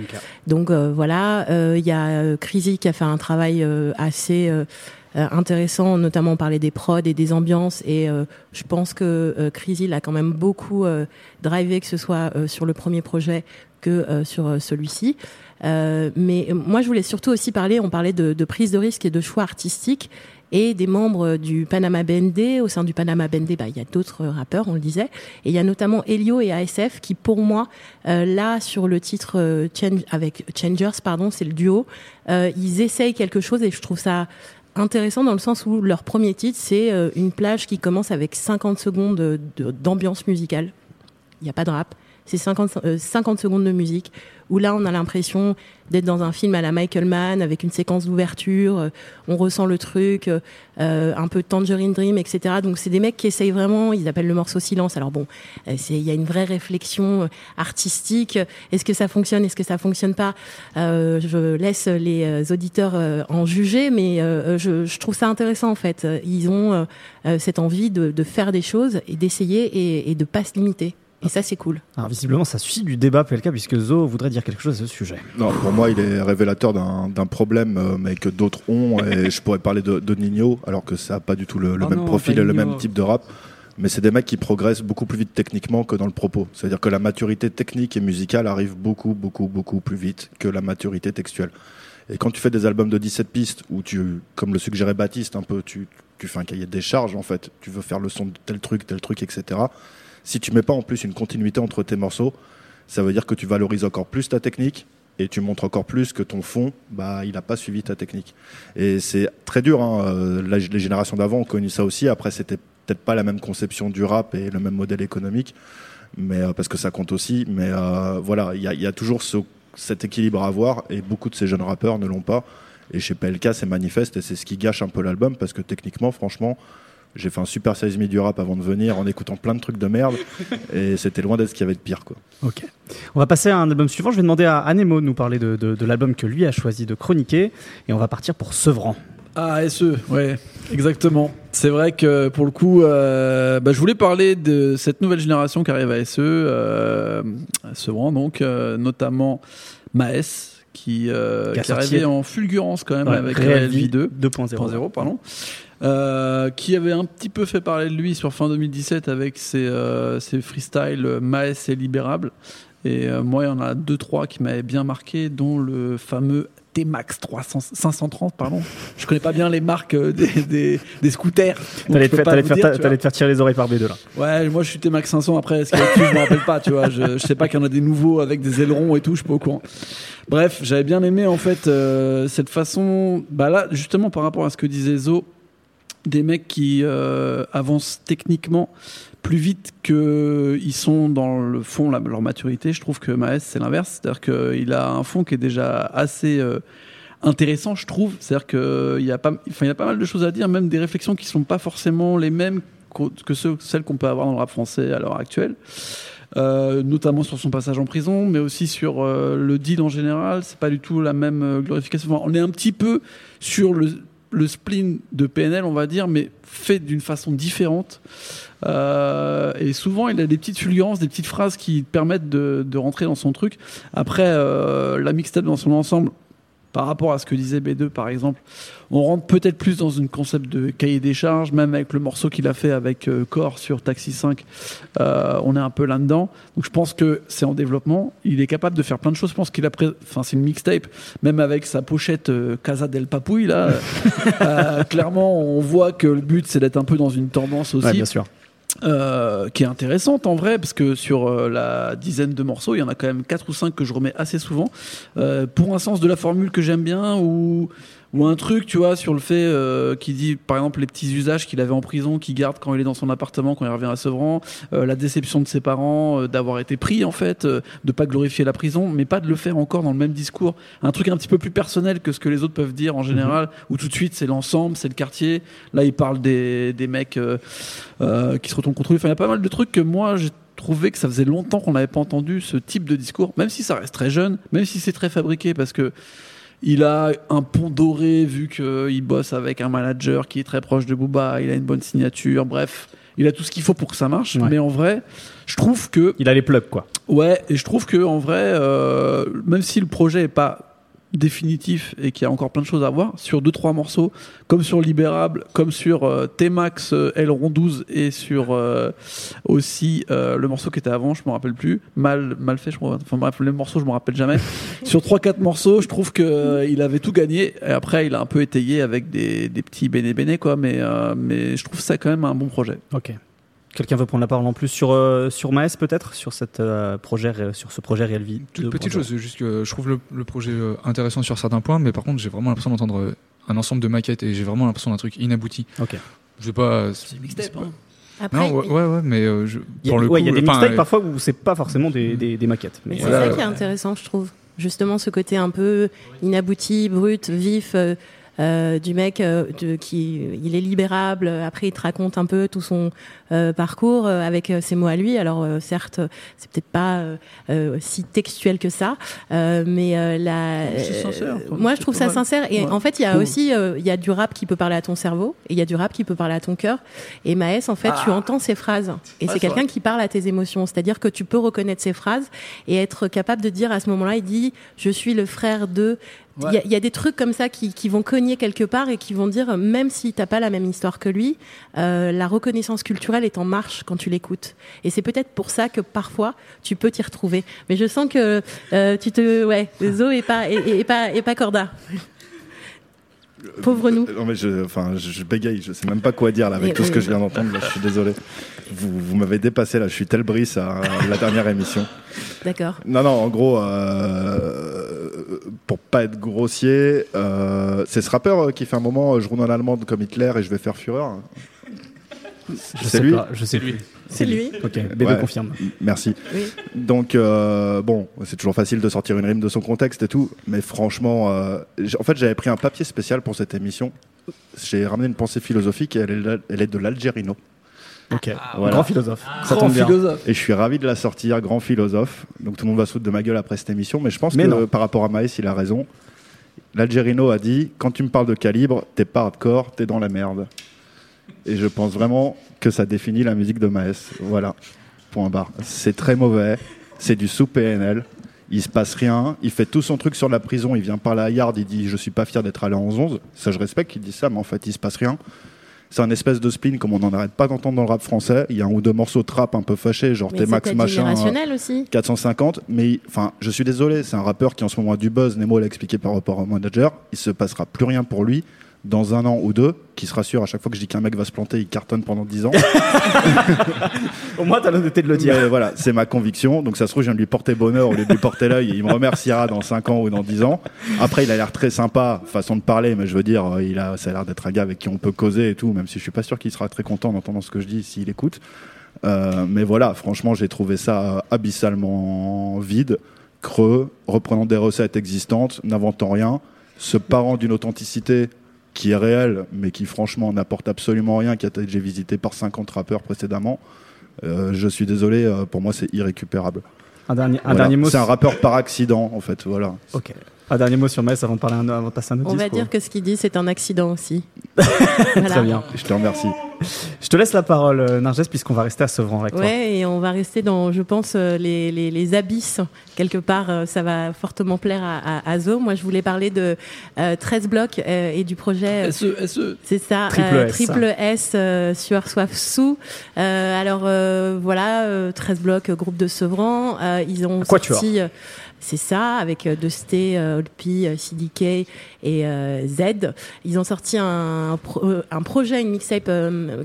donc voilà, il y a Crazy qui a fait un travail assez euh, intéressant, notamment parler des prods et des ambiances. Et euh, je pense que euh, Crazy l'a quand même beaucoup drivé, que ce soit sur le premier projet que sur celui-ci. mais moi, je voulais surtout aussi parler, on parlait de, de, prise de risque et de choix artistique et des membres du Panama BND. Au sein du Panama BND, bah, il y a d'autres rappeurs, on le disait. Et il y a notamment Elio et ASF qui, pour moi, là, sur le titre Change, avec Changers, pardon, c'est le duo, ils essayent quelque chose et je trouve ça intéressant dans le sens où leur premier titre, c'est euh, une plage qui commence avec 50 secondes d'ambiance musicale. Il n'y a pas de rap. C'est 50, 50 euh, secondes de musique où là on a l'impression d'être dans un film à la Michael Mann avec une séquence d'ouverture, euh, on ressent le truc, euh, un peu Tangerine Dream, etc. Donc c'est des mecs qui essayent vraiment, ils appellent le morceau silence. Alors bon, il y a une vraie réflexion artistique. Est-ce que ça fonctionne, est-ce que ça fonctionne pas? Je laisse les auditeurs en juger, mais je, trouve ça intéressant en fait. Ils ont cette envie de, de, faire des choses et d'essayer et, et de pas se limiter. Et ça, c'est cool. Alors, visiblement, ça suscite du débat, PLK, puisque Zo voudrait dire quelque chose à ce sujet. Non, pour moi, il est révélateur d'un problème, euh, mais que d'autres ont. Et [LAUGHS] je pourrais parler de, de, Nino, alors que ça n'a pas du tout le, ah même profil et le même type de rap. Mais c'est des mecs qui progressent beaucoup plus vite techniquement que dans le propos. C'est-à-dire que la maturité technique et musicale arrive beaucoup, beaucoup, beaucoup plus vite que la maturité textuelle. Et quand tu fais des albums de 17 pistes, où tu, comme le suggérait Baptiste, un peu, tu, tu fais un cahier des charges, en fait. Tu veux faire le son de tel truc, tel truc, etc si tu mets pas en plus une continuité entre tes morceaux, ça veut dire que tu valorises encore plus ta technique et tu montres encore plus que ton fond, bah, il n'a pas suivi ta technique. Et c'est très dur. Hein. Euh, les générations d'avant ont connu ça aussi. Après, c'était peut-être pas la même conception du rap et le même modèle économique, mais euh, parce que ça compte aussi. Mais euh, voilà, il y a, toujours cet équilibre à avoir et beaucoup de ces jeunes rappeurs ne l'ont pas. Et chez PLK, c'est manifeste et c'est ce qui gâche un peu l'album parce que techniquement, franchement, j'ai fait un super size du rap avant de venir en écoutant plein de trucs de merde [LAUGHS] et c'était loin d'être ce qu'il y avait de pire quoi. Ok. On va passer à un album suivant. Je vais demander à Anemo de nous parler de, de, l'album que lui a choisi de chroniquer et on va partir pour Sevran. Ah SE, ouais, exactement. C'est vrai que pour le coup, euh, bah, je voulais parler de cette nouvelle génération qui arrive à SE, euh, Sevran donc, euh, notamment Maes, qui, euh, qui, est arrivé en fulgurance quand même avec Real Vie 2 2.0 pardon euh, qui avait un petit peu fait parler de lui sur fin 2017 avec ses, euh, ses freestyles Maes et Libérable. Et euh, moi, il y en a deux, trois qui m'avaient bien marqué, dont le fameux T-Max 530, pardon. Je connais pas bien les marques des, des, scooters. T'allais te, te, faire tirer les oreilles par B2 là. Ouais, moi je suis T-Max 500. Après, ce qu'il je me rappelle pas, tu vois. Je, je sais pas qu'il y en a des nouveaux avec des ailerons et tout, je suis pas au courant. Bref, j'avais bien aimé en fait cette façon. Bah là, justement, par rapport à ce que disait Zo, des mecs qui euh, avancent techniquement plus vite qu'ils sont dans le fond, leur maturité. Je trouve que Maes, c'est l'inverse. C'est-à-dire qu'il a un fond qui est déjà assez euh, intéressant, je trouve. C'est-à-dire qu'il y, a pas, il y a pas mal de choses à dire, même des réflexions qui ne sont pas forcément les mêmes que celles qu'on peut avoir dans le rap français à l'heure actuelle. Euh, notamment sur son passage en prison, mais aussi sur le deal en général. C'est pas du tout la même glorification. on est un petit peu sur le le spleen de PNL, on va dire, mais fait d'une façon différente. Euh, et souvent, il a des petites fulgurances, des petites phrases qui permettent de, rentrer dans son truc. Après, euh, la mixtape dans son ensemble, par rapport à ce que disait B2 par exemple, on rentre peut-être plus dans une concept de cahier des charges, même avec le morceau qu'il a fait avec euh, Core sur Taxi 5, euh, on est un peu là-dedans. Donc je pense que c'est en développement, il est capable de faire plein de choses. Je pense qu'il a, enfin c'est une mixtape, même avec sa pochette euh, Casa del Papouille là, [LAUGHS] clairement on voit que le but c'est d'être un peu dans une tendance aussi. bien sûr. Euh, qui est intéressante en vrai, parce que sur euh, la dizaine de morceaux, il y en a quand même 4 ou 5 que je remets assez souvent, euh, pour un sens de la formule que j'aime bien, ou ou un truc, tu vois, sur le fait euh, qui dit, par exemple, les petits usages qu'il avait en prison, qu'il garde quand il est dans son appartement, quand il revient à Sevran, euh, la déception de ses parents, euh, d'avoir été pris en fait, de pas glorifier la prison, mais pas de le faire encore dans le même discours. Un truc un petit peu plus personnel que ce que les autres peuvent dire en général, mhm. où tout de suite c'est l'ensemble, c'est le quartier. Là, il parle des, des mecs qui se retournent contre lui. Enfin, il y a pas mal de trucs que moi j'ai trouvé que ça faisait longtemps qu'on n'avait pas entendu ce type de discours, même si ça reste très jeune, même si c'est très fabriqué, parce que il a un pont doré vu qu'il bosse avec un manager qui est très proche de Booba, il a une bonne signature, bref, il a tout ce qu'il faut pour que ça marche. Mais en vrai, je trouve que... Il a les plugs, quoi. Ouais, et je trouve que en vrai, euh, même si le projet est pas définitif et qu'il y a encore plein de choses à voir sur deux trois morceaux comme sur Libérable comme sur euh, T-Max euh, L 12 et sur euh, aussi euh, le morceau qui était avant je me rappelle plus. Mal mal fait je crois enfin bref les morceaux je me rappelle jamais. [LAUGHS] Sur trois quatre morceaux je trouve que il avait tout gagné. Et après il a un peu étayé avec des, des petits béné béné quoi. Mais mais je trouve ça quand même un bon projet. Ok Quelqu'un veut prendre la parole en plus sur, euh, sur Maes peut-être sur, cette, euh, projet, sur ce projet Real Vie Toute petite chose, juste que je trouve le, projet euh, intéressant sur certains points, mais par contre j'ai vraiment l'impression d'entendre un ensemble de maquettes et j'ai vraiment l'impression d'un truc inabouti. Ok. Je sais pas. C'est mixtape, hein. Après, non, ouais, ouais, mais je, il y a, le il y a des mixtapes parfois où c'est pas forcément des, des, des maquettes. Mais, c'est ça qui est intéressant, je trouve. Justement, ce côté un peu inabouti, brut, vif. Euh, du mec euh, de, qui il est libérable. Après, il te raconte un peu tout son euh, parcours avec ses mots à lui. Alors, certes, c'est peut-être pas si textuel que ça, mais la, moi, je trouve ça sincère. Et en fait, il y a aussi il y a du rap qui peut parler à ton cerveau et il y a du rap qui peut parler à ton cœur. Et Maës, en fait, tu ah. entends ses phrases et c'est quelqu'un qui parle à tes émotions. C'est-à-dire que tu peux reconnaître ses phrases et être capable de dire à ce moment-là, il dit, je suis le frère de il y, a des trucs comme ça qui, vont cogner quelque part et qui vont dire, même si t'as pas la même histoire que lui, euh, la reconnaissance culturelle est en marche quand tu l'écoutes. Et c'est peut-être pour ça que parfois tu peux t'y retrouver. Mais je sens que euh, tu te, ouais, [LAUGHS] Zo et pas et, pas et pas Corda. Pauvre nous. Non mais je, enfin, je, bégaye, je sais même pas quoi dire là avec tout ce que je viens d'entendre. je suis désolé. Vous, vous m'avez dépassé là. Je suis tel bris à la dernière émission. D'accord. Non non, en gros, euh, pour pas être grossier, euh, c'est ce rappeur qui fait un moment je roule en allemand comme Hitler et je vais faire fureur. C'est lui. je sais plus. C'est lui. Ok, B2 confirme. Merci. Donc, euh, bon, c'est toujours facile de sortir une rime de son contexte et tout, mais franchement, euh, en fait, j'avais pris un papier spécial pour cette émission. J'ai ramené une pensée philosophique et elle est, elle est de l'Algérino. Ok, ah, grand philosophe. Ça tombe bien. Et je suis ravi de la sortir, grand philosophe. Donc tout le monde va foutre de ma gueule après cette émission, mais je pense que par rapport à Maïs, il a raison. L'Algérino a dit quand tu me parles de calibre, t'es pas hardcore, t'es dans la merde. Et je pense vraiment que ça définit la musique de Maes. Voilà. Point barre. C'est très mauvais. C'est du sous-PNL. Il se passe rien. Il fait tout son truc sur la prison. Il vient parler à Yard. Il dit Je suis pas fier d'être allé en 11. Ça, je respecte qu'il dit ça, mais en fait, il se passe rien. C'est un espèce de spin comme on n'en arrête pas d'entendre dans le rap français. Il y a un ou deux morceaux de trap un peu fâchés, genre t'es Max machin. aussi. 450. Mais enfin, je suis désolé, c'est un rappeur qui en ce moment a du buzz. Nemo l'a expliqué par rapport au manager. Il se passera plus rien pour lui dans un an ou deux, qui se rassure à chaque fois que je dis qu'un mec va se planter, il cartonne pendant dix ans. [LAUGHS] Au moins, t'as l'honnêteté de le dire. voilà, c'est ma conviction. Donc ça se trouve, je viens de lui porter bonheur au lieu de lui porter l'œil. Il me remerciera dans cinq ans ou dans dix ans. Après, il a l'air très sympa, façon de parler, mais je veux dire, il a, ça a l'air d'être un gars avec qui on peut causer et tout, même si je suis pas sûr qu'il sera très content en entendant ce que je dis s'il écoute. Euh, mais voilà, franchement, j'ai trouvé ça abyssalement vide, creux, reprenant des recettes existantes, n'inventant rien, se parent d'une authenticité qui est réel, mais qui franchement n'apporte absolument rien, qui a été visité par 50 rappeurs précédemment, euh, je suis désolé, euh, pour moi c'est irrécupérable. Un dernier, un dernier mot. C'est un rappeur par accident, en fait, voilà. Ok. Un dernier mot sur Metz avant de, parler un, avant de passer un autre On va dire que ce qu'il dit, c'est un accident aussi. [LAUGHS] Très bien, je te remercie. Je te laisse la parole, euh, Narges, puisqu'on va rester à Sevran avec toi. Ouais, et on va rester dans, je pense, euh, les, les, les abysses. Quelque part, euh, ça va fortement plaire à, à, Zo. Moi, je voulais parler de 13 blocs et du projet. SE, SE. C'est ça, triple S, triple S sur Soif Sous. alors, voilà, 13 blocs, groupe de Sevran. ils ont sorti c'est ça, avec euh, Dosté, euh, Olpi, euh, CDK et Z. Ils ont sorti un, un projet, une mixtape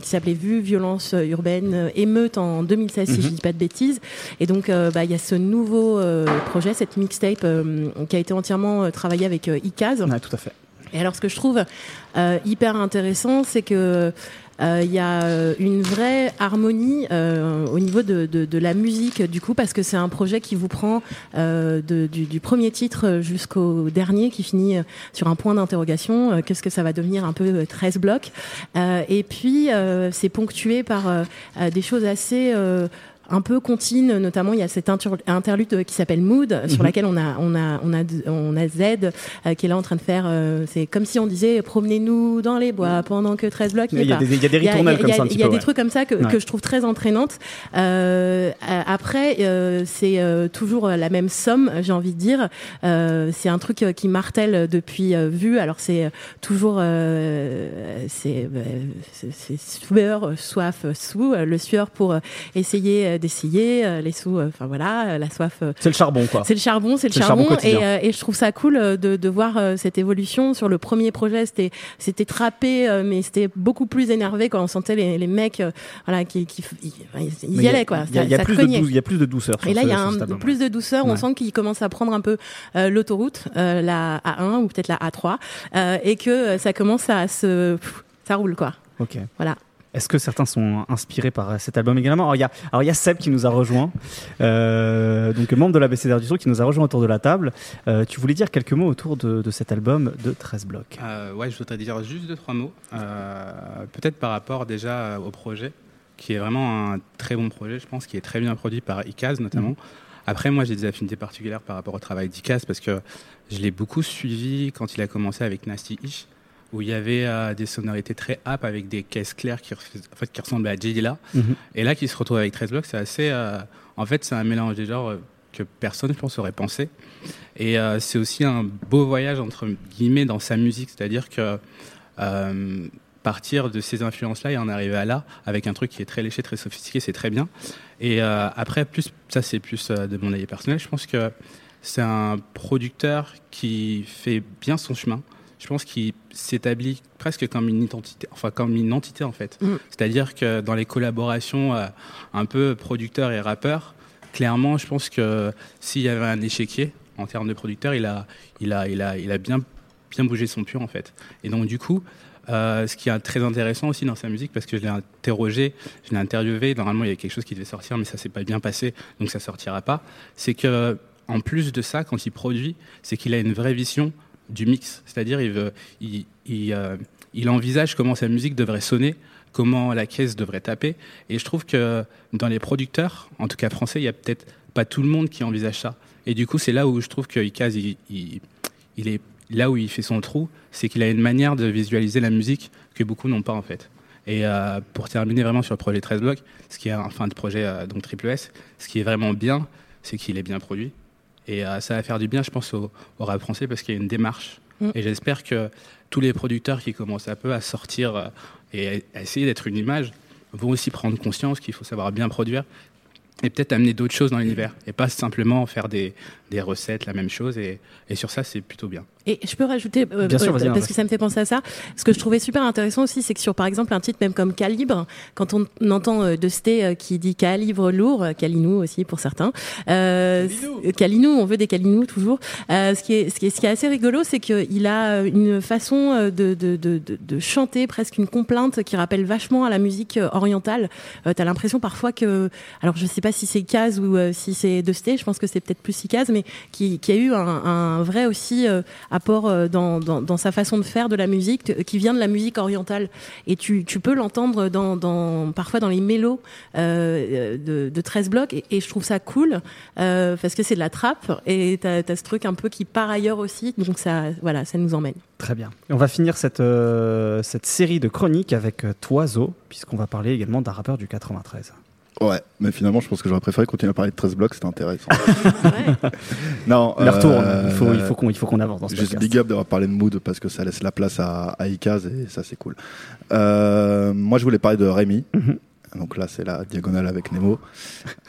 qui s'appelait Vue, violence urbaine, émeute en 2016, si je mhm. dis pas de bêtises. Et donc, bah, il y a ce nouveau projet, cette mixtape qui a été entièrement travaillée avec Icaz. Ouais, tout à fait. Et alors, ce que je trouve hyper intéressant, c'est que il y a euh, une vraie harmonie euh, au niveau de, la musique, du coup, parce que c'est un projet qui vous prend de, du, du, premier titre jusqu'au dernier, qui finit sur un point d'interrogation. Qu'est-ce que ça va devenir un peu 13 blocs? Et puis, c'est ponctué par des choses assez un peu contine, notamment il y a cette interlude qui s'appelle Mood, sur mhm. laquelle on a on a on a on a Z euh, qui est là en train de faire. Euh, c'est comme si on disait promenez-nous dans les bois pendant que 13 blocs. Il y, a y a des ritournelles comme ça. Il y a, des trucs comme ça que, que je trouve très entraînantes. Euh, après, euh, c'est toujours la même somme, j'ai envie de dire. c'est un truc qui martèle depuis vu. Alors c'est toujours c'est c'est sueur, soif, sous le sueur pour essayer d'essayer euh, les sous. Euh, enfin voilà, euh, la soif. c'est le charbon quoi. C'est le charbon, c'est le charbon. et, et, je trouve ça cool de, de voir cette évolution. Sur le premier projet, c'était c'était trappé, mais c'était beaucoup plus énervé quand on sentait les, les mecs, voilà, qui, qui ils, y, allaient quoi. Il y, a, plus de il y a plus de douceur. Et là, il y a un, plus de douceur. On sent qu'ils commencent à prendre un peu l'autoroute, la A1 ou peut-être la A3, et que ça commence à se, ça roule quoi. Ok. Voilà. Est-ce que certains sont inspirés par cet album également? Alors il, y a, alors il y a Seb qui nous a rejoint, euh, donc membre de la BCDR du son qui nous a rejoint autour de la table. Euh, tu voulais dire quelques mots autour de, cet album de 13 blocs euh, Ouais, je voudrais dire juste deux, trois mots. Euh, peut-être par rapport déjà au projet, qui est vraiment un très bon projet, je pense, qui est très bien produit par ICAS notamment. Mm. Après, moi, j'ai des affinités particulières par rapport au travail d'ICAS parce que je l'ai beaucoup suivi quand il a commencé avec Nasty Ish où il y avait euh, des sonorités très app avec des caisses claires qui, en fait, qui ressemblent à J Dilla. Mhm. Et là, qui se retrouve avec 13 blocs, c'est assez. Euh, en fait, c'est un mélange des genres euh, que personne, je pense, aurait pensé. Et c'est aussi un beau voyage, entre guillemets, dans sa musique. C'est-à-dire que partir de ces influences-là et en arriver à là, avec un truc qui est très léché, très sophistiqué, c'est très bien. Et après, plus, ça, c'est plus de mon avis personnel. Je pense que c'est un producteur qui fait bien son chemin je pense qu'il s'établit presque comme une identité, enfin comme une entité en fait. Mm. C'est-à-dire que dans les collaborations euh, un peu producteurs et rappeurs, clairement, je pense que s'il y avait un échiquier en termes de producteur, il a, il a, il a, il a bien, bien bougé son pion en fait. Et donc du coup, euh, ce qui est très intéressant aussi dans sa musique, parce que je l'ai interrogé, je l'ai interviewé. Normalement, il y avait quelque chose qui devait sortir, mais ça s'est pas bien passé, donc ça sortira pas. C'est que en plus de ça, quand il produit, c'est qu'il a une vraie vision du mix. C'est-à-dire, euh, il, envisage comment sa musique devrait sonner, comment la caisse devrait taper. Et je trouve que dans les producteurs, en tout cas français, il y a peut-être pas tout le monde qui envisage ça. Et du coup, c'est là où je trouve que Ikaz, il, est là où il fait son trou, c'est qu'il a une manière de visualiser la musique que beaucoup n'ont pas en fait. Et euh, pour terminer vraiment sur le projet 13 blocs, ce qui est enfin de projet euh, donc Triple S, ce qui est vraiment bien, c'est qu'il est bien produit. Et euh, ça va faire du bien, je pense, au, rap français parce qu'il y a une démarche. Mm. Et j'espère que tous les producteurs qui commencent un peu à sortir euh, et à essayer d'être une image vont aussi prendre conscience qu'il faut savoir bien produire et peut-être amener d'autres choses dans l'univers et pas simplement faire des, des recettes, la même chose. Et, et sur ça, c'est plutôt bien. Et je peux rajouter, euh, euh, parce que ça me fait penser à ça, ce que je trouvais super intéressant aussi, c'est que sur par exemple un titre même comme Calibre, quand on, entend euh, De Sté qui dit Calibre lourd, Calinou aussi pour certains, euh, Calinou, on veut des Calinou toujours. ce, qui est, ce, qui est, ce qui est assez rigolo, c'est qu'il a une façon de, de, de, de, chanter, presque une complainte qui rappelle vachement à la musique orientale. Euh, T'as l'impression parfois que, alors je sais pas si c'est Kaz ou si c'est De Sté, je pense que c'est peut-être plus Kaz, mais qui, qui a eu un, un vrai aussi apport euh, dans, dans, sa façon de faire de la musique, qui vient de la musique orientale. Et tu, tu peux l'entendre dans, dans, parfois dans les mélos euh, de, de 13 blocs. Et, je trouve ça cool, euh, parce que c'est de la trappe. Et tu as, ce truc un peu qui part ailleurs aussi. Donc ça, voilà, ça nous emmène. Très bien. Et on va finir cette, cette série de chroniques avec Toiseau, puisqu'on va parler également d'un rappeur du 93. Ouais, mais finalement, je pense que j'aurais préféré continuer à parler de 13 blocs, c'était intéressant. [LAUGHS] [LAUGHS] non, il retourne. Il faut, il faut qu'on, il faut qu'on avance dans ce Juste big up d'avoir parlé de mood parce que ça laisse la place à, à Ikaz et ça, c'est cool. Euh, moi, je voulais parler de Rémi. Mhm. Donc là, c'est la diagonale avec Nemo.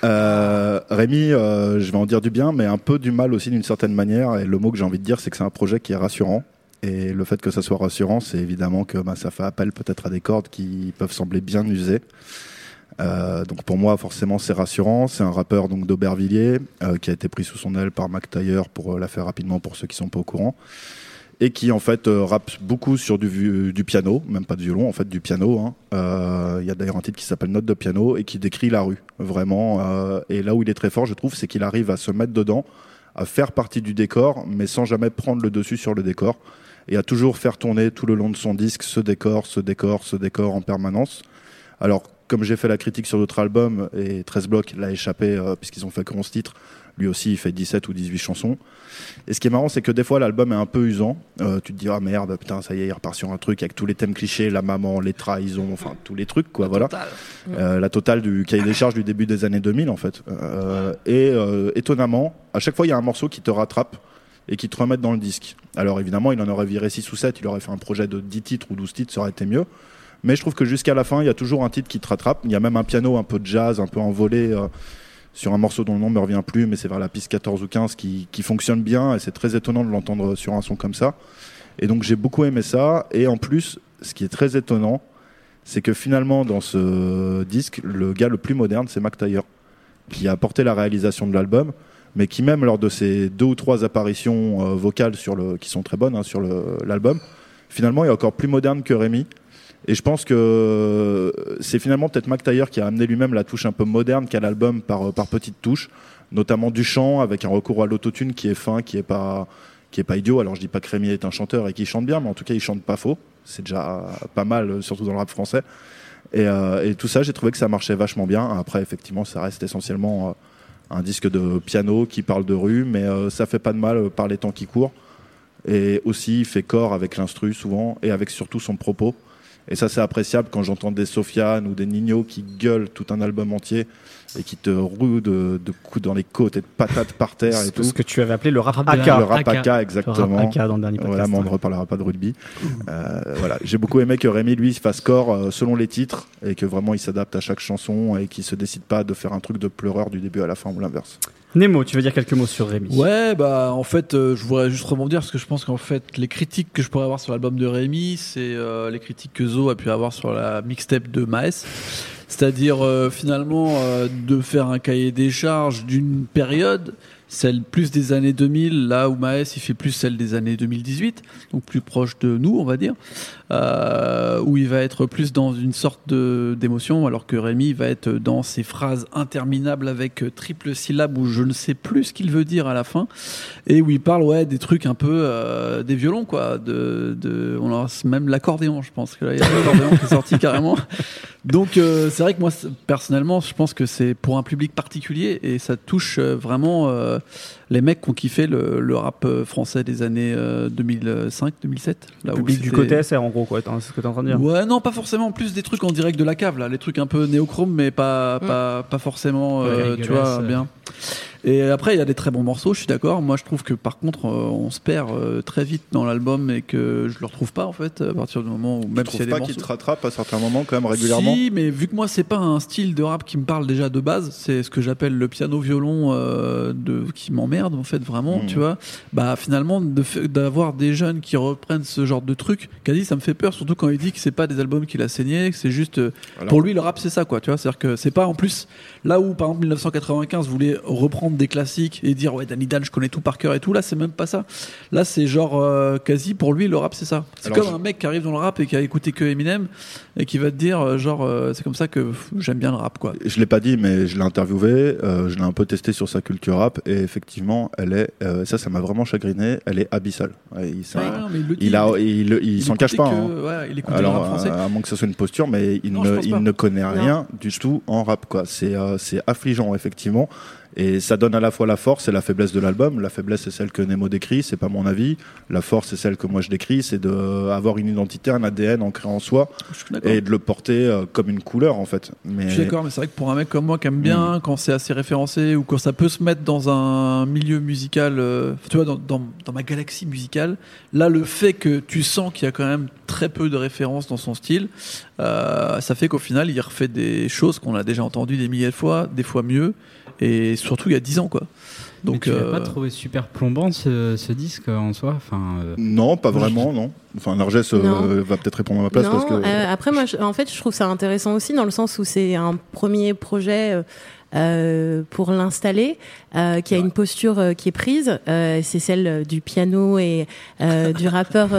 Euh, Rémi, euh, je vais en dire du bien, mais un peu du mal aussi d'une certaine manière. Et le mot que j'ai envie de dire, c'est que c'est un projet qui est rassurant. Et le fait que ça soit rassurant, c'est évidemment que bah, ça fait appel peut-être à des cordes qui peuvent sembler bien usées. Euh, donc pour moi, forcément, c'est rassurant. C'est un rappeur donc d'Aubervilliers euh, qui a été pris sous son aile par Mac Taylor pour euh, la faire rapidement pour ceux qui sont pas au courant. et qui en fait rappe beaucoup sur du, piano, même pas de violon, en fait du piano. Hein. Il y a d'ailleurs un titre qui s'appelle Note de piano et qui décrit la rue, vraiment. et là où il est très fort, je trouve, c'est qu'il arrive à se mettre dedans, à faire partie du décor, mais sans jamais prendre le dessus sur le décor et à toujours faire tourner tout le long de son disque ce décor, ce décor, ce décor en permanence. Alors, comme j'ai fait la critique sur d'autres albums, et 13 blocs l'a échappé euh, puisqu'ils ont fait que 11 titres, lui aussi il fait 17 ou 18 chansons. Et ce qui est marrant, c'est que des fois l'album est un peu usant. Euh, tu te dis, ah merde, putain, ça y est, il repart sur un truc avec tous les thèmes clichés, la maman, les trahisons, enfin tous les trucs, quoi, la voilà. Totale. Euh, la totale du cahier des charges du début des années 2000, en fait. et étonnamment, à chaque fois, il y a un morceau qui te rattrape et qui te remet dans le disque. Alors évidemment, il en aurait viré 6 ou 7, il aurait fait un projet de 10 titres ou 12 titres, ça aurait été mieux. Mais je trouve que jusqu'à la fin, il y a toujours un titre qui te rattrape. Il y a même un piano un peu de jazz, un peu envolé euh, sur un morceau dont le nom ne me revient plus, mais c'est vers la piste 14 ou 15 qui, fonctionne bien et c'est très étonnant de l'entendre sur un son comme ça. Et donc j'ai beaucoup aimé ça. Et en plus, ce qui est très étonnant, c'est que finalement dans ce disque, le gars le plus moderne, c'est Mac Taylor, qui a apporté la réalisation de l'album mais qui même lors de ces deux ou trois apparitions euh, vocales sur le, qui sont très bonnes hein, sur l'album, finalement est encore plus moderne que Rémi. Et je pense que c'est finalement peut-être Mac Taylor qui a amené lui-même la touche un peu moderne qu'a l'album par, par petites touches, notamment du chant avec un recours à l'autotune qui est fin, qui est pas qui est pas idiot. Alors je dis pas que Rémi est un chanteur et qu'il chante bien, mais en tout cas il chante pas faux. C'est déjà pas mal, surtout dans le rap français. Et, euh, tout ça, j'ai trouvé que ça marchait vachement bien. Après, effectivement, ça reste essentiellement euh, un disque de piano qui parle de rue, mais euh, ça fait pas de mal euh, par les temps qui courent. Et aussi, il fait corps avec l'instru souvent et avec surtout son propos. Et ça, c'est appréciable quand j'entends des Sofiane ou des Nino qui gueulent tout un album entier et qui te roue de, coups dans les côtes et de patates par terre et tout. Ce que tu avais appelé le rap AK. Le rap AK, exactement. Le rap dans le dernier podcast. Voilà, mais on ne reparlera pas de rugby. Euh, voilà. J'ai beaucoup aimé que Rémi, lui, fasse corps euh, selon les titres et que vraiment il s'adapte à chaque chanson et qu'il se décide pas de faire un truc de pleureur du début à la fin ou l'inverse. Nemo, tu veux dire quelques mots sur Rémi? Ouais, bah en fait, euh, je voudrais juste rebondir parce que je pense qu'en fait, les critiques que je pourrais avoir sur l'album de Rémi, c'est les critiques que Zo a pu avoir sur la mixtape de Maes. C'est-à-dire euh, finalement euh, de faire un cahier des charges d'une période celle plus des années 2000, là où Maes il fait plus celle des années 2018, donc plus proche de nous, on va dire, euh, où il va être plus dans une sorte d'émotion, alors que Rémi va être dans ces phrases interminables avec triple syllabe où je ne sais plus ce qu'il veut dire à la fin, et où il parle ouais des trucs un peu euh, des violons quoi, de, de on lance même l'accordéon, je pense que là il y a l'accordéon qui est sorti [LAUGHS] carrément. Donc euh, c'est vrai que moi personnellement, je pense que c'est pour un public particulier et ça touche euh, vraiment euh, les mecs qui ont kiffé le, rap euh, français des années 2005, 2007. Là le public du côté SR en gros, quoi, c'est ce que tu es en train de dire. Ouais, non, pas forcément. Plus des trucs en direct de la cave, là, les trucs un peu néochrome, mais pas, mm. pas, pas forcément, euh, tu vois, bien. Et après, il y a des très bons morceaux, je suis d'accord. Moi, je trouve que par contre, euh, on se perd euh, très vite dans l'album et que je le retrouve pas en fait à partir du moment où même s'il y a des pas qu'il te rattrape à certains moments quand même régulièrement? Si, mais vu que moi, c'est pas un style de rap qui me parle déjà de base, c'est ce que j'appelle le piano violon euh, de qui m'emmerde en fait vraiment, hmm. tu vois. Bah finalement, d'avoir des jeunes qui reprennent ce genre de truc, quasi ça me fait peur, surtout quand il dit que c'est pas des albums qu'il a saigné, que c'est juste pour lui le rap c'est ça quoi, tu vois. C'est-à-dire que c'est pas en plus là où par exemple 1995 voulait reprendre des classiques et dire ouais Danny Dan je connais tout par cœur et tout là c'est même pas ça là c'est genre euh, quasi pour lui le rap c'est ça c'est comme un mec qui arrive dans le rap et qui a écouté que Eminem et qui va te dire euh, genre euh, c'est comme ça que j'aime bien le rap quoi je l'ai pas dit mais je l'ai interviewé je l'ai un peu testé sur sa culture rap et effectivement elle est ça ça m'a vraiment chagriné. Elle est abyssale. Il, il, a il, s'en cache pas hein. alors à moins que ce soit une posture mais il, ne, connaît rien du tout en rap quoi. C'est c'est affligeant effectivement et ça donne à la fois la force et la faiblesse de l'album. La faiblesse, c'est celle que Nemo décrit, c'est pas mon avis. La force, c'est celle que moi je décris, c'est d'avoir une identité, un ADN ancré en soi et de le porter euh, comme une couleur en fait. Mais... Je suis d'accord, mais c'est vrai que pour un mec comme moi qui aime bien mm. quand c'est assez référencé ou quand ça peut se mettre dans un milieu musical, euh, tu vois, dans, dans, dans, ma galaxie musicale, là le fait que tu sens qu'il y a quand même très peu de références dans son style, euh, ça fait qu'au final il refait des choses qu'on a déjà entendues des milliers de fois, des fois mieux et surtout il y a 10 ans quoi. Donc, tu euh... pas trouvé super plombant ce, disque en soi enfin, euh, Non, pas vraiment, non. Enfin, Narges euh, va peut-être répondre à ma place. parce que... Euh, après, moi, en fait, je trouve ça intéressant aussi dans le sens où c'est un premier projet pour l'installer. Euh, qui a une posture euh, qui est prise. Euh, c'est celle du piano et du rappeur,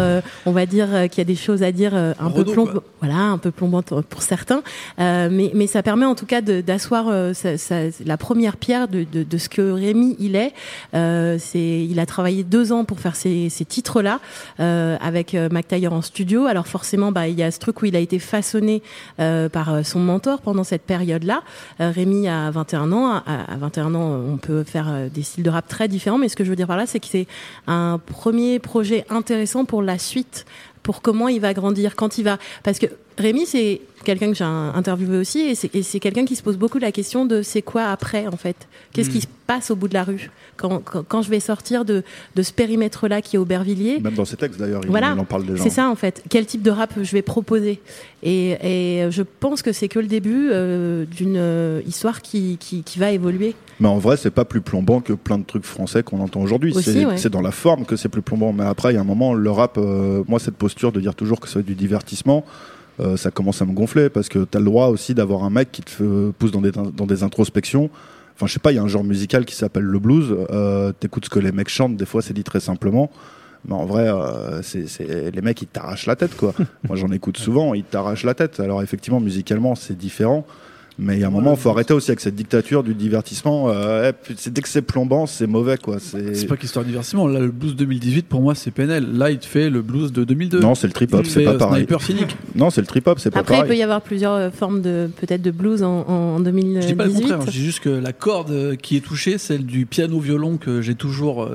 on va dire, qui a des choses à dire un peu plomb, voilà, un peu plombantes pour certains. mais, mais ça permet en tout cas d'asseoir la première pierre de, de, de, ce que Rémi il est. c'est, il a travaillé deux ans pour faire ces, ces titres-là avec Mac Taylor en studio. Alors forcément, bah, il y a ce truc où il a été façonné par son mentor pendant cette période-là. Rémi a 21 ans. À, à 21 ans, on peut faire euh, des styles de rap très différents, mais ce que je veux dire par là, c'est que c'est un premier projet intéressant pour la suite, pour comment il va grandir, quand il va, parce que Rémi, c'est quelqu'un que j'ai interviewé aussi, et c'est quelqu'un qui se pose beaucoup la question de c'est quoi après, en fait? Qu'est-ce qui hmm. se passe au bout de la rue? Quand, quand, je vais sortir de, de ce périmètre-là qui est Aubervilliers Même dans ses textes, d'ailleurs, il, voilà, en parle déjà. C'est ça, en fait. Quel type de rap je vais proposer? Et, et, je pense que c'est que le début euh, d'une euh, histoire qui, qui, qui, va évoluer. Mais en vrai, c'est pas plus plombant que plein de trucs français qu'on entend aujourd'hui. C'est dans la forme que c'est plus plombant. Mais après, il y a un moment, le rap, euh, moi, cette posture de dire toujours que c'est du divertissement, euh, ça commence à me gonfler parce que tu as le droit aussi d'avoir un mec qui te pousse dans des, dans des introspections. Enfin, je sais pas, il y a un genre musical qui s'appelle le blues. Euh, T'écoutes ce que les mecs chantent, des fois c'est dit très simplement. Mais en vrai, euh, c'est les mecs ils t'arrachent la tête quoi. [LAUGHS] Moi j'en écoute souvent, ils t'arrachent la tête. Alors effectivement, musicalement c'est différent. Mais il y a un moment, il faut arrêter aussi avec cette dictature du divertissement. Euh, dès que c'est plombant, c'est mauvais, quoi. C'est pas qu'histoire de divertissement. Là, le blues 2018, pour moi, c'est PNL. Là, il te fait le blues de 2002. Non, c'est le trip hop, c'est pas euh, pareil. Sniper cynique. [LAUGHS] non, c'est le trip hop, c'est pas Après, pareil. Après, il peut y avoir plusieurs euh, formes de, peut-être de blues en, en 2018. Je dis pas le contraire. Je dis juste que la corde euh, qui est touchée, celle du piano-violon que j'ai toujours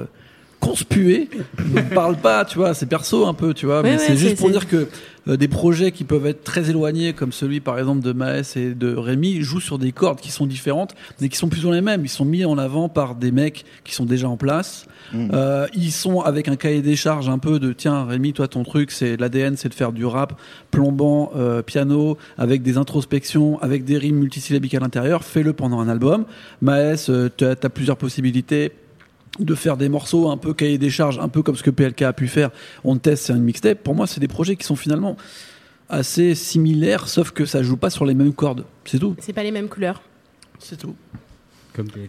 conspué [LAUGHS] ne parle pas, tu vois, c'est perso un peu, tu vois, mais c'est juste pour dire que euh, des projets qui peuvent être très éloignés, comme celui par exemple de Maes et de Rémi, jouent sur des cordes qui sont différentes, mais qui sont plus ou les mêmes. Ils sont mis en avant par des mecs qui sont déjà en place. Mmh. Euh, ils sont avec un cahier des charges un peu de tiens Rémi, toi ton truc, c'est l'ADN, c'est de faire du rap plombant, euh, piano, avec des introspections, avec des rimes multisyllabiques à l'intérieur. Fais-le pendant un album. Maes, tu as plusieurs possibilités de faire des morceaux un peu cahier des charges, un peu comme ce que PLK a pu faire. On teste, c'est une mixtape. Pour moi, c'est des projets qui sont finalement assez similaires, sauf que ça joue pas sur les mêmes cordes. C'est tout. C'est pas les mêmes couleurs. C'est tout.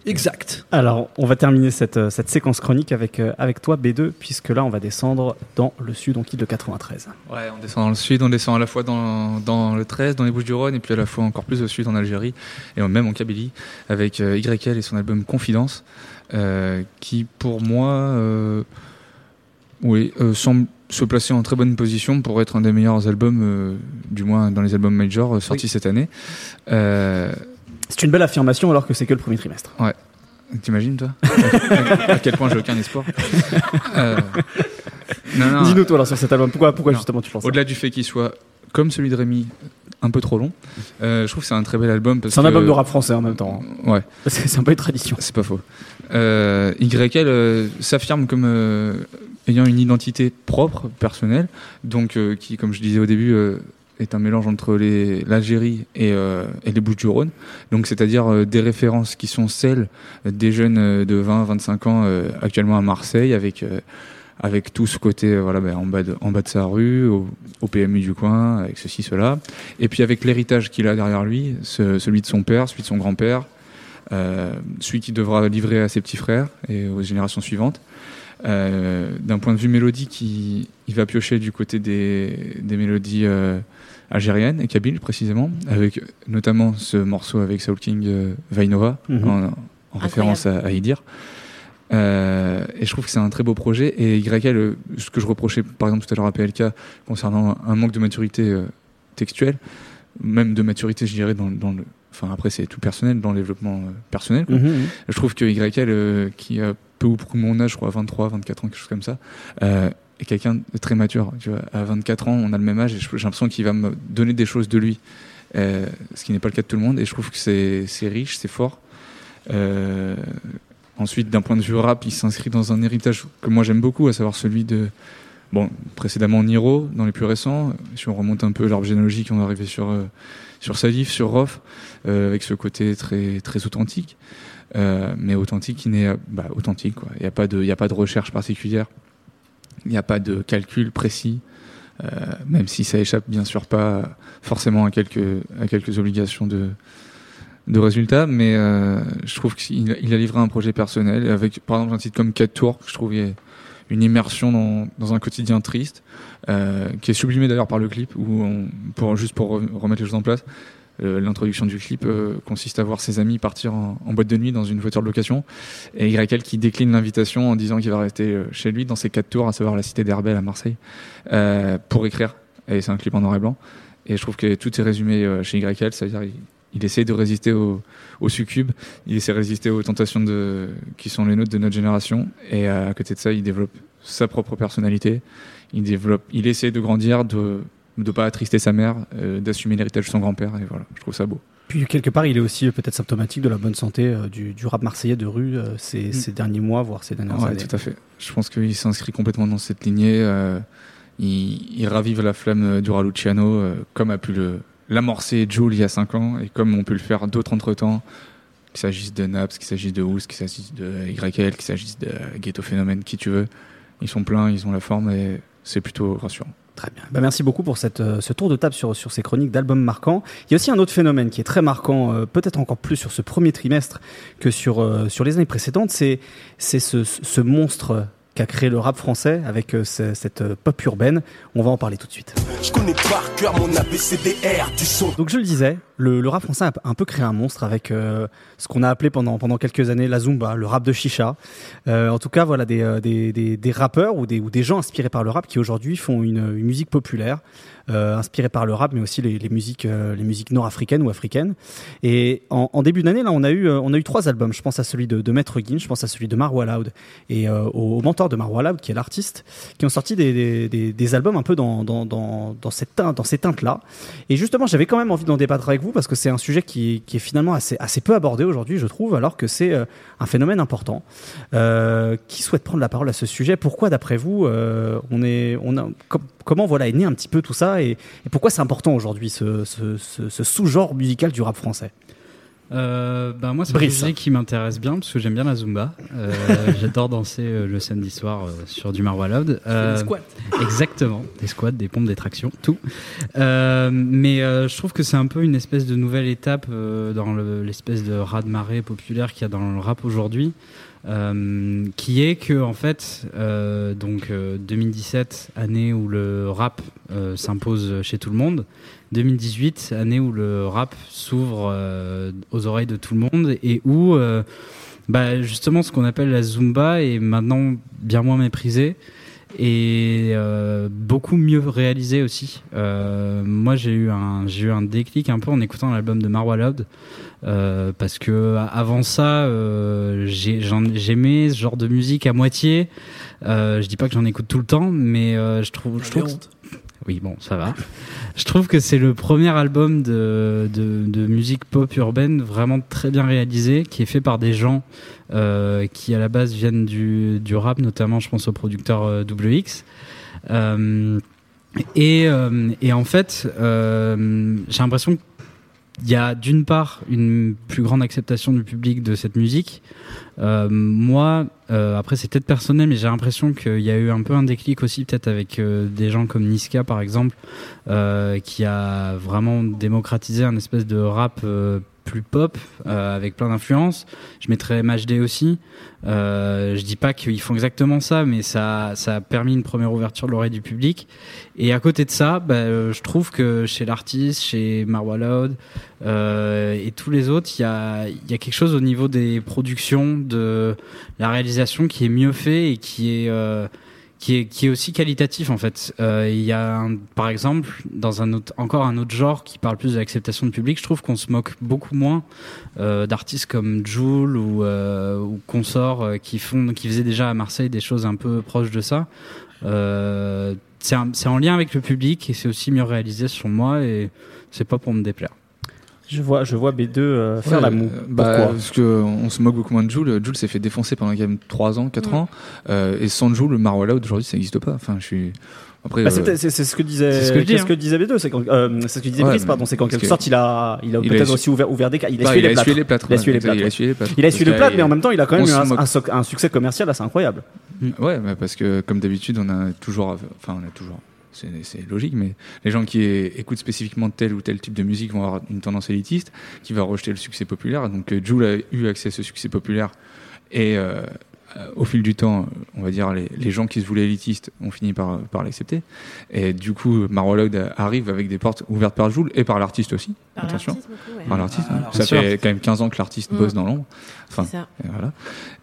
exact. Alors, on va terminer cette, euh, cette séquence chronique avec, euh, avec toi, B2, puisque là, on va descendre dans le sud, on quitte le 93. Ouais, on descend dans le sud, on descend à la fois dans, dans le 13, dans les Bouches-du-Rhône, et puis à la fois encore plus au sud, en Algérie, et même en Kabylie, avec euh, YL et son album Confidence. Euh, qui pour moi euh, oui, euh, semble se placer en très bonne position pour être un des meilleurs albums, du moins dans les albums major sortis cette année. c'est une belle affirmation alors que c'est que le premier trimestre. Ouais. T'imagines toi? À, quel point j'ai aucun espoir Dis-nous toi alors sur cet album, pourquoi, pourquoi justement tu penses Au-delà du fait qu'il soit comme celui de Rémi, un peu trop long. Euh, je trouve que c'est un très bel album. C'est un album de rap français en même temps. Hein. Ouais. [LAUGHS] C'est un peu une tradition. C'est pas faux. Euh, YL euh, s'affirme comme euh, ayant une identité propre, personnelle, donc qui, comme je disais au début, est un mélange entre l'Algérie et, et, les Bouches-du-Rhône. Donc, c'est-à-dire des références qui sont celles des jeunes de 20-25 ans actuellement à Marseille, avec avec tout ce côté euh, voilà ben, en bas de en bas de sa rue au, PMU du coin avec ceci cela. Et puis avec l'héritage qu'il a derrière lui celui de son père celui de son grand-père euh, celui qui devra livrer à ses petits frères et aux générations suivantes. Euh, d'un point de vue mélodique il, il, va piocher du côté des, des mélodies euh, algériennes et kabyles précisément avec notamment ce morceau avec Soul King Vainova mhm. en, en référence à, à Idir euh, et je trouve que c'est un très beau projet. Et YL, ce que je reprochais par exemple tout à l'heure à PLK concernant un manque de maturité euh, textuelle, même de maturité, je dirais, dans, dans le. Enfin, après, c'est tout personnel, dans le développement euh, personnel. Mhm, mhm. Je trouve que YL, qui a peu ou prou mon âge, je crois, 23, 24 ans, quelque chose comme ça, est quelqu'un de très mature. Tu vois, à 24 ans, on a le même âge et j'ai l'impression qu'il va me donner des choses de lui, ce qui n'est pas le cas de tout le monde. Et je trouve que c'est riche, c'est fort. Euh, Ensuite, d'un point de vue rap, il s'inscrit dans un héritage que moi j'aime beaucoup, à savoir celui de, bon, précédemment Niro, dans les plus récents. Si on remonte un peu l'arbre généalogique, on est arrivé sur, euh, sur Salif, sur Rof, euh, avec ce côté très, très authentique. Euh, mais authentique qui n'est, bah, authentique, quoi. Il n'y a pas de, il a pas de recherche particulière. Il n'y a pas de calcul précis. Euh, même si ça échappe bien sûr pas forcément à quelques, à quelques obligations de, de résultats, mais je trouve qu'il il a livré un projet personnel avec, par exemple, un titre comme 4 tours, que je trouve une immersion dans, dans un quotidien triste, qui est sublimé d'ailleurs par le clip, où on, pour, juste pour remettre les choses en place, euh, l'introduction du clip euh, consiste à voir ses amis partir en, boîte de nuit dans une voiture de location et YL qui décline l'invitation en disant qu'il va rester euh, chez lui dans ses quatre tours, à savoir la cité d'Herbel à Marseille, pour écrire. Et c'est un clip en noir et blanc. Et je trouve que tout est résumé chez YL, c'est-à-dire il, essaie de résister au, au succube, il essaie de résister aux tentations de, qui sont les nôtres de notre génération. Et à côté de ça, il développe sa propre personnalité. Il développe, il essaie de grandir, de de pas attrister sa mère, euh, d'assumer l'héritage de son grand-père. Et voilà, je trouve ça beau. Puis quelque part, il est aussi peut-être symptomatique de la bonne santé euh, du, rap marseillais de rue euh, ces, mm. ces, derniers mois, voire ces dernières ouais, années. tout à fait. Je pense qu'il s'inscrit complètement dans cette lignée. il, il, ravive la flamme du Raluciano, comme a pu le l'amorcer Jules il y a 5 ans, et comme on peut le faire d'autres entre-temps, qu'il s'agisse de Naps, qu'il s'agisse de Ous, qu'il s'agisse de YL, qu'il s'agisse de Ghetto Phénomène, qui tu veux. Ils sont pleins, ils ont la forme, et c'est plutôt rassurant. Très bien. Bah, merci beaucoup pour euh, ce tour de table sur, sur ces chroniques d'albums marquants. Il y a aussi un autre phénomène qui est très marquant, euh, peut-être encore plus sur ce premier trimestre que sur, euh, sur les années précédentes, c'est ce, ce monstre qu'a créé le rap français avec euh, cette euh, pop urbaine. On va en parler tout de suite. Je connais par cœur mon ABCDR du son. Donc je le disais, le, rap français a un peu créé un monstre avec euh, ce qu'on a appelé pendant, pendant quelques années la Zumba, le rap de chicha. en tout cas, voilà des, des, des, rappeurs ou des, ou des gens inspirés par le rap qui aujourd'hui font une, une, musique populaire inspiré par le rap, mais aussi les, musiques, euh, les musiques nord-africaines ou africaines. Et en, début d'année, là, on a eu, euh, on a eu trois albums. Je pense à celui de, de Maître Guin, je pense à celui de Marwa Loud et au, mentor de Marwa Loud, qui est l'artiste, qui ont sorti des, des, albums un peu dans, dans, dans, cette dans ces teintes-là. Et justement, j'avais quand même envie d'en débattre avec vous parce que c'est un sujet qui, qui est finalement assez, assez peu abordé aujourd'hui, je trouve, alors que c'est un phénomène important. Euh, qui souhaite prendre la parole à ce sujet? Pourquoi, d'après vous, euh, on est, on a, comment voilà est né un petit peu tout ça et, pourquoi c'est important aujourd'hui ce, sous-genre musical du rap français euh, bah moi, c'est un sujet qui m'intéresse bien parce que j'aime bien la zumba. Euh, [LAUGHS] j'adore danser euh, le samedi soir sur du Marwa Loud. des squats. Exactement, des squats, des pompes, des tractions, tout. mais je trouve que c'est un peu une espèce de nouvelle étape dans l'espèce de raz-de-marée populaire qu'il y a dans le rap aujourd'hui. Euh, qui est que en fait, euh, donc 2017 euh, année où le rap s'impose chez tout le monde, 2018 année où le rap s'ouvre aux oreilles de tout le monde et où bah, justement ce qu'on appelle la zumba est maintenant bien moins méprisé et beaucoup mieux réalisé aussi. moi, j'ai eu un j'ai eu un déclic un peu en écoutant l'album de Marwa Loud euh, parce que avant ça, euh, j'aimais ce genre de musique à moitié. Euh, je dis pas que j'en écoute tout le temps, mais je trouve, je trouve oui, bon, ça va. Je trouve que c'est le premier album de, de, de, musique pop urbaine vraiment très bien réalisé, qui est fait par des gens euh, qui à la base viennent du, du rap, notamment je pense au producteur WX. Euh, et, et en fait, j'ai l'impression que il y a d'une part une plus grande acceptation du public de cette musique. Euh, moi, euh, après c'est peut-être personnel, mais j'ai l'impression qu'il y a eu un peu un déclic aussi, peut-être avec euh, des gens comme Niska par exemple, euh, qui a vraiment démocratisé un espèce de rap plus pop euh, avec plein d'influences. Je mettrais MHD aussi. Euh, je dis pas qu'ils font exactement ça, mais ça, ça a permis une première ouverture de l'oreille du public. Et à côté de ça, bah, euh, je trouve que chez l'artiste, chez Marwa Loud euh, et tous les autres, il y a, y a quelque chose au niveau des productions, de la réalisation qui est mieux fait et qui est euh, qui est, qui est aussi qualitatif en fait. Euh, il y a un, par exemple dans un autre, encore un autre genre qui parle plus de l'acceptation du public. Je trouve qu'on se moque beaucoup moins euh, d'artistes comme Joule ou, euh, ou Consort euh, qui font, qui faisaient déjà à Marseille des choses un peu proches de ça. Euh, c'est en lien avec le public et c'est aussi mieux réalisé sur moi et c'est pas pour me déplaire. Je vois, je vois B2 euh, faire la moue. Bah, parce que on se moque beaucoup moins de Joule. Joule s'est fait défoncer pendant quand même 3 ans, 4 ans. Euh, et sans Joule, le Marwala aujourd'hui, ça n'existe pas. Enfin, je suis. Après, bah, euh, c'est ce que disait, c'est ce que, dis, ce que hein. disait B2, c'est quand, euh, c'est ce que disait ouais, Brice, pardon, c'est qu'en quelque sorte, il a, il a peut-être aussi ouvert, ouvert des, il a bah, essuyé les plâtres. Il a essuyé les plâtres. Il a essuyé les plâtres. Il a essuyé les plâtres, mais en même temps, il a quand même eu un, un, succès commercial assez incroyable. Ouais, parce que, comme d'habitude, on a toujours, enfin, on a toujours, c'est logique, mais les gens qui écoutent spécifiquement tel ou tel type de musique vont avoir une tendance élitiste, qui va rejeter le succès populaire. Donc Jules a eu accès à ce succès populaire et euh, au fil du temps, on va dire, les, gens qui se voulaient élitistes ont fini par, par l'accepter. Et du coup, Marwalog arrive avec des portes ouvertes par Joule et par l'artiste aussi. Par Attention. Par l'artiste. Hein. ça fait quand même 15 ans que l'artiste mm. bosse dans l'ombre. Enfin, ça. Et voilà.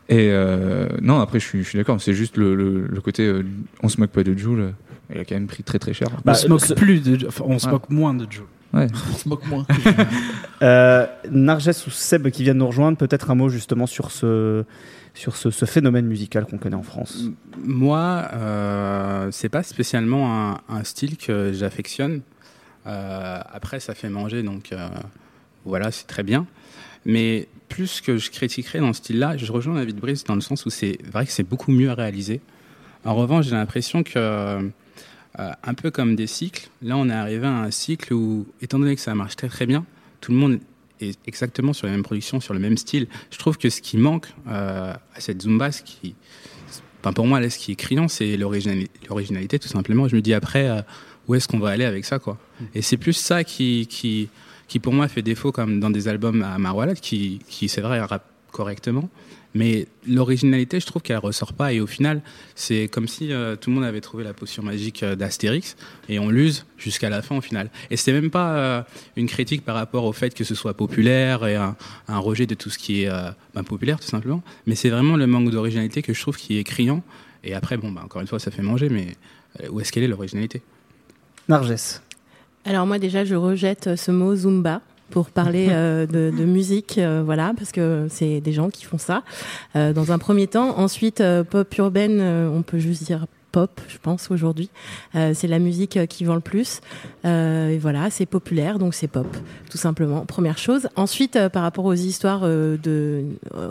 Et euh, non, après, je suis, je suis d'accord. C'est juste le, le, côté, euh, on se moque pas de Joule. Il a quand même pris très très cher. Bah, on se moque plus de, enfin, on se moque moins de Joule. Ouais. [LAUGHS] on se moque moins. [LAUGHS] euh, Narges ou Seb qui viennent nous rejoindre, peut-être un mot justement sur ce sur ce, phénomène musical qu'on connaît en France Moi, euh, c'est pas spécialement un, style que j'affectionne. Euh, après, ça fait manger, donc euh, voilà, c'est très bien. Mais plus que je critiquerais dans ce style-là, je rejoins David Brice dans le sens où c'est vrai que c'est beaucoup mieux réalisé. En revanche, j'ai l'impression que, euh, un peu comme des cycles, là on est arrivé à un cycle où, étant donné que ça marche très très bien, tout le monde exactement sur les mêmes productions, sur le même style. Je trouve que ce qui manque euh, à cette Zumba, qui, enfin pour moi, là, ce qui est criant, c'est l'originalité, tout simplement. Je me dis après, euh, où est-ce qu'on va aller avec ça, quoi? Et c'est plus ça qui, qui, qui, pour moi, fait défaut, comme dans des albums à Marwalat, qui, qui c'est vrai, rappe correctement, mais l'originalité, je trouve qu'elle ressort pas. Et au final, c'est comme si euh, tout le monde avait trouvé la potion magique euh, d'Astérix et on l'use jusqu'à la fin au final. Et c'est même pas euh, une critique par rapport au fait que ce soit populaire et un, rejet de tout ce qui est ben, populaire tout simplement. Mais c'est vraiment le manque d'originalité que je trouve qui est criant. Et après, bon, bah, encore une fois, ça fait manger, mais où est-ce qu'elle est l'originalité? Narges. Alors moi déjà, je rejette ce mot Zumba pour parler euh, de, musique, euh, voilà, parce que c'est des gens qui font ça. Euh, dans un premier temps, ensuite pop urbaine, on peut juste dire pop, je pense aujourd'hui. Euh, c'est la musique euh, qui vend le plus. Euh, et voilà, c'est populaire, donc c'est pop, tout simplement. Première chose. Ensuite, par rapport aux histoires de,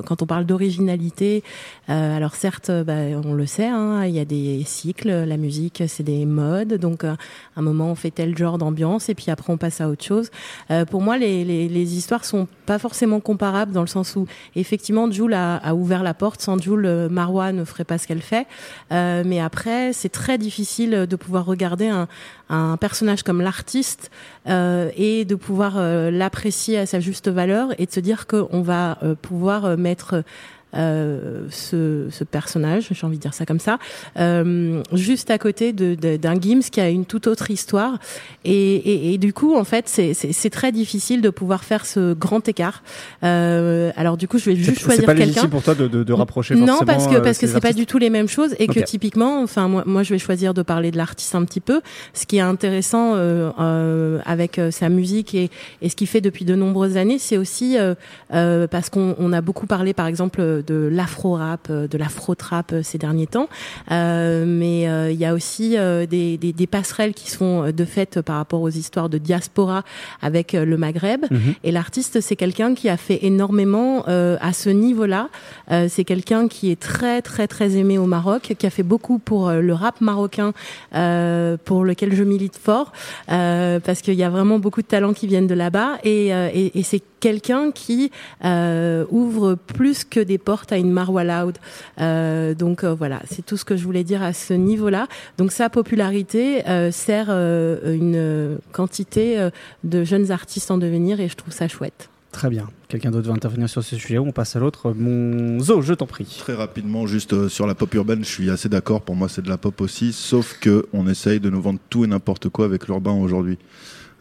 quand on parle d'originalité, alors certes, bah, on le sait, hein, il y a des cycles. La musique, c'est des modes. Donc, à un moment, on fait tel genre d'ambiance, et puis après, on passe à autre chose. pour moi, les, les, les, histoires sont pas forcément comparables dans le sens où, effectivement, Jules a, a ouvert la porte. Sans Jules, Marwa ne ferait pas ce qu'elle fait. mais après c'est très difficile de pouvoir regarder un, personnage comme l'artiste euh, et de pouvoir euh, l'apprécier à sa juste valeur et de se dire qu'on va euh, pouvoir mettre euh, ce, ce, personnage, j'ai envie de dire ça comme ça, euh, juste à côté d'un de, d'un Gims qui a une toute autre histoire. Et, et, et du coup, en fait, c'est très difficile de pouvoir faire ce grand écart. Euh, alors du coup, je vais juste choisir quelqu'un. C'est pas pour toi de, de, de rapprocher Non, parce que parce que c'est pas du tout les mêmes choses et que typiquement, enfin moi, moi, je vais choisir de parler de l'artiste un petit peu. Ce qui est intéressant euh, euh avec euh, sa musique et, et ce qu'il fait depuis de nombreuses années, c'est aussi parce qu'on on a beaucoup parlé, par exemple de l'afro-rap, euh, de l'afro-trap euh, ces derniers temps. Euh, mais il y a aussi des, des, des, passerelles qui sont de fait par rapport aux histoires de diaspora avec le Maghreb. Mhm. Et l'artiste, c'est quelqu'un qui a fait énormément à ce niveau-là. c'est quelqu'un qui est très très très aimé au Maroc, qui a fait beaucoup pour le rap marocain, pour lequel je milite fort, parce qu'il y a vraiment beaucoup de talents qui viennent de là-bas. Et, et, et c'est quelqu'un qui ouvre plus que des portes à une Marwa Loud. Euh, donc euh, voilà, c'est tout ce que je voulais dire à ce niveau-là. Donc sa popularité euh, sert une quantité de jeunes artistes en devenir et je trouve ça chouette. Très bien. Quelqu'un d'autre veut intervenir sur ce sujet On passe à l'autre? Mon Zo, je t'en prie. Très rapidement, juste sur la pop urbaine, je suis assez d'accord. Pour moi, c'est de la pop aussi. Sauf que on essaye de nous vendre tout et n'importe quoi avec l'urbain aujourd'hui.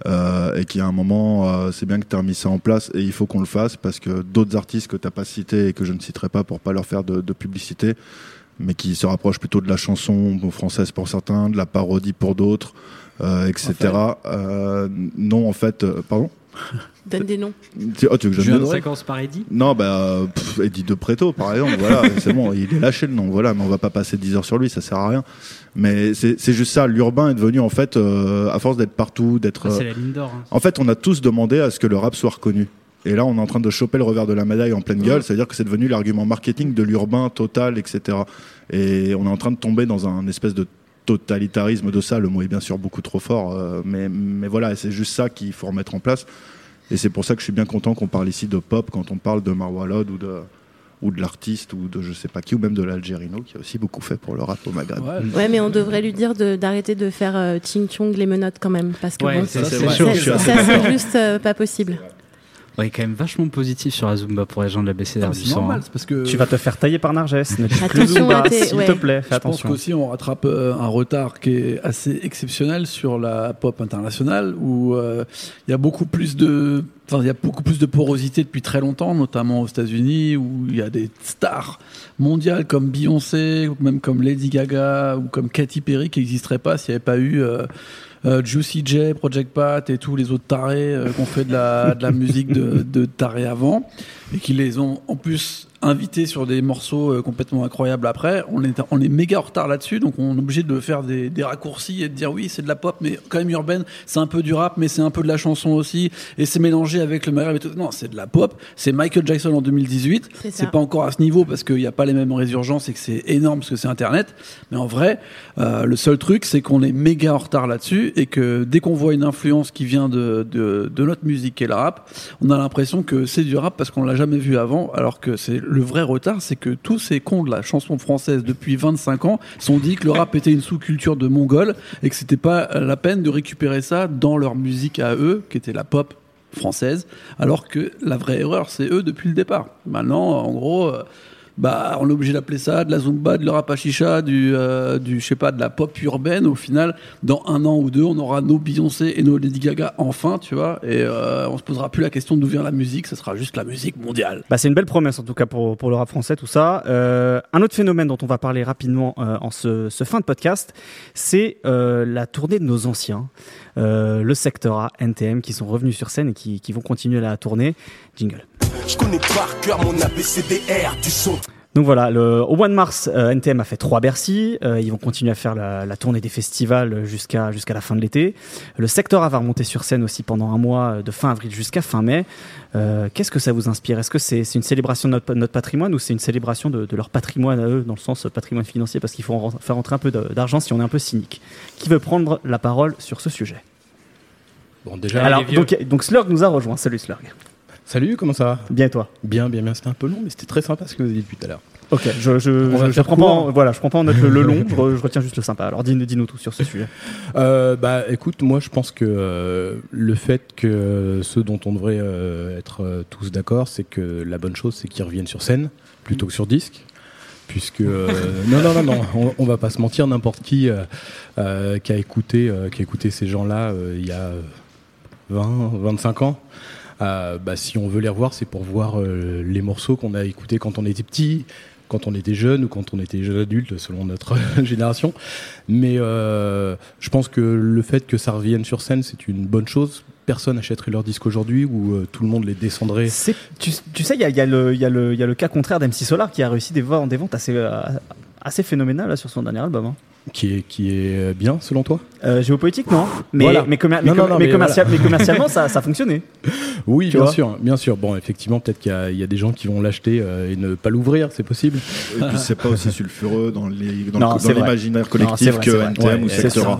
Euh, et qu'il y a un moment, euh, c'est bien que tu as remis ça en place et il faut qu'on le fasse parce que d'autres artistes que tu n'as pas cités et que je ne citerai pas pour pas leur faire de, de, publicité, mais qui se rapprochent plutôt de la chanson française pour certains, de la parodie pour d'autres, euh, etc. Euh, non, en fait, euh, pardon? [LAUGHS] Donne des noms. Oh, tu veux que je donne séquence par Eddie Non, bah, pff, Eddie de Préto, par exemple. voilà, [LAUGHS] c'est bon, il est lâché le nom. Voilà, mais on va pas passer 10 heures sur lui, ça sert à rien. Mais c'est juste ça. L'urbain est devenu, en fait, euh, à force d'être partout, d'être. Ah, c'est la ligne d'or. Hein. En fait, on a tous demandé à ce que le rap soit reconnu. Et là, on est en train de choper le revers de la médaille en pleine gueule. C'est-à-dire que c'est devenu l'argument marketing de l'urbain total, etc. Et on est en train de tomber dans un espèce de totalitarisme de ça. Le mot est bien sûr beaucoup trop fort, euh, mais, mais voilà, c'est juste ça qu'il faut remettre en place. Et c'est pour ça que je suis bien content qu'on parle ici de pop quand on parle de Marwa ou de, ou de l'artiste ou de je sais pas qui ou même de l'Algérino qui a aussi beaucoup fait pour le rap au Maghreb. Ouais, mais on devrait lui dire d'arrêter de, faire euh, Ching Chong les menottes quand même parce que bon, c'est c'est juste euh, pas possible. On est quand même vachement positif sur la Zumba pour les gens de la BCDR ah, du normal, parce que tu vas te faire tailler par Narges. S'il te plaît, fais Je pense qu'aussi on rattrape euh, un retard qui est assez exceptionnel sur la pop internationale où euh, il y a beaucoup plus de Enfin, il y a beaucoup plus de porosité depuis très longtemps, notamment aux États-Unis, où il y a des stars mondiales comme Beyoncé, ou même comme Lady Gaga, ou comme Katy Perry qui n'existeraient pas s'il n'y avait pas eu euh, Juicy J, Project Pat et tous les autres tarés euh, qui ont fait de la, de la musique de, de tarés avant et qui les ont en plus invité sur des morceaux euh, complètement incroyables après. On est, on est méga en retard là-dessus, donc on est obligé de faire des, des raccourcis et de dire oui, c'est de la pop, mais quand même urbaine, c'est un peu du rap, mais c'est un peu de la chanson aussi, et c'est mélangé avec le Maghreb et tout. Non, c'est de la pop. C'est Michael Jackson en 2018. C'est pas encore à ce niveau parce qu'il n'y a pas les mêmes résurgences et que c'est énorme parce que c'est Internet. Mais en vrai, euh, le seul truc, c'est qu'on est méga en retard là-dessus et que dès qu'on voit une influence qui vient de, de, de notre musique et le rap, on a l'impression que c'est du rap parce qu'on l'a jamais vu avant, alors que c'est le vrai retard, c'est que tous ces cons de la chanson française depuis 25 ans sont dit que le rap était une sous-culture de mongol et que c'était pas la peine de récupérer ça dans leur musique à eux, qui était la pop française, alors que la vraie erreur, c'est eux depuis le départ. Maintenant, en gros, euh, bah, on est obligé d'appeler ça de la zumba, de la chicha, du, euh, du, je sais pas, de la pop urbaine. Au final, dans un an ou deux, on aura nos Beyoncé et nos Lady Gaga enfin, tu vois, et euh, on se posera plus la question d'où vient la musique, ce sera juste la musique mondiale. Bah, c'est une belle promesse en tout cas pour, pour le rap français, tout ça. Euh, un autre phénomène dont on va parler rapidement euh, en ce, fin de podcast, c'est euh, la tournée de nos anciens. Le secteur A, NTM, qui sont revenus sur scène et qui vont continuer la tournée. Jingle. Je connais par cœur mon ABCDR du son. Donc voilà, le, au mois de mars, euh, NTM a fait trois Bercy. Euh, ils vont continuer à faire la, la tournée des festivals jusqu'à jusqu'à la fin de l'été. Le secteur A va remonter sur scène aussi pendant un mois, de fin avril jusqu'à fin mai. Euh, Qu'est-ce que ça vous inspire? Est-ce que c'est une célébration de notre, notre patrimoine ou c'est une célébration de, de, leur patrimoine à eux, dans le sens patrimoine financier, parce qu'il faut faire rentrer un peu d'argent si on est un peu cynique? Qui veut prendre la parole sur ce sujet? Bon, déjà, Alors, donc, donc Slurg nous a rejoint. Salut Slurg. Salut, comment ça va? Bien et toi? Bien, bien, bien. C'était un peu long, mais c'était très sympa ce que vous avez dit depuis tout à l'heure. Ok, je, je, je, prends pas en, voilà, je prends pas en note le, long, [LAUGHS] je, retiens juste le sympa. Alors dis-nous dis tout sur ce sujet. Euh, bah écoute, moi je pense que euh, le fait que ce dont on devrait euh, être tous d'accord, c'est que la bonne chose c'est qu'ils reviennent sur scène plutôt que sur disque. Puisque euh, [LAUGHS] non non non non, on, on va pas se mentir, n'importe qui euh, qui a écouté qui a écouté ces gens-là il y a 20 25 ans bah, si on veut les revoir, c'est pour voir euh, les morceaux qu'on a écoutés quand on était petit, quand on était jeune ou quand on était jeune adulte, selon notre [LAUGHS] génération. Mais euh, je pense que le fait que ça revienne sur scène, c'est une bonne chose. Personne achèterait leur disque aujourd'hui ou euh, tout le monde les descendrait. Tu, tu, sais, il y a, y, a y, a y a, le cas contraire d'MC Solar qui a réussi des, des ventes assez, euh, assez phénoménales là, sur son dernier album. Hein qui est, qui est bien selon toi? Euh, Géopolitique, non. Mais, mais, mais, commercialement, [LAUGHS] ça, ça a fonctionné. Oui, bien sûr, bien sûr. Bon, effectivement, peut-être qu'il y, y, a des gens qui vont l'acheter euh, et ne pas l'ouvrir, c'est possible. Et puis, c'est pas aussi sulfureux dans l'imaginaire collectif que NTM ou Sectora.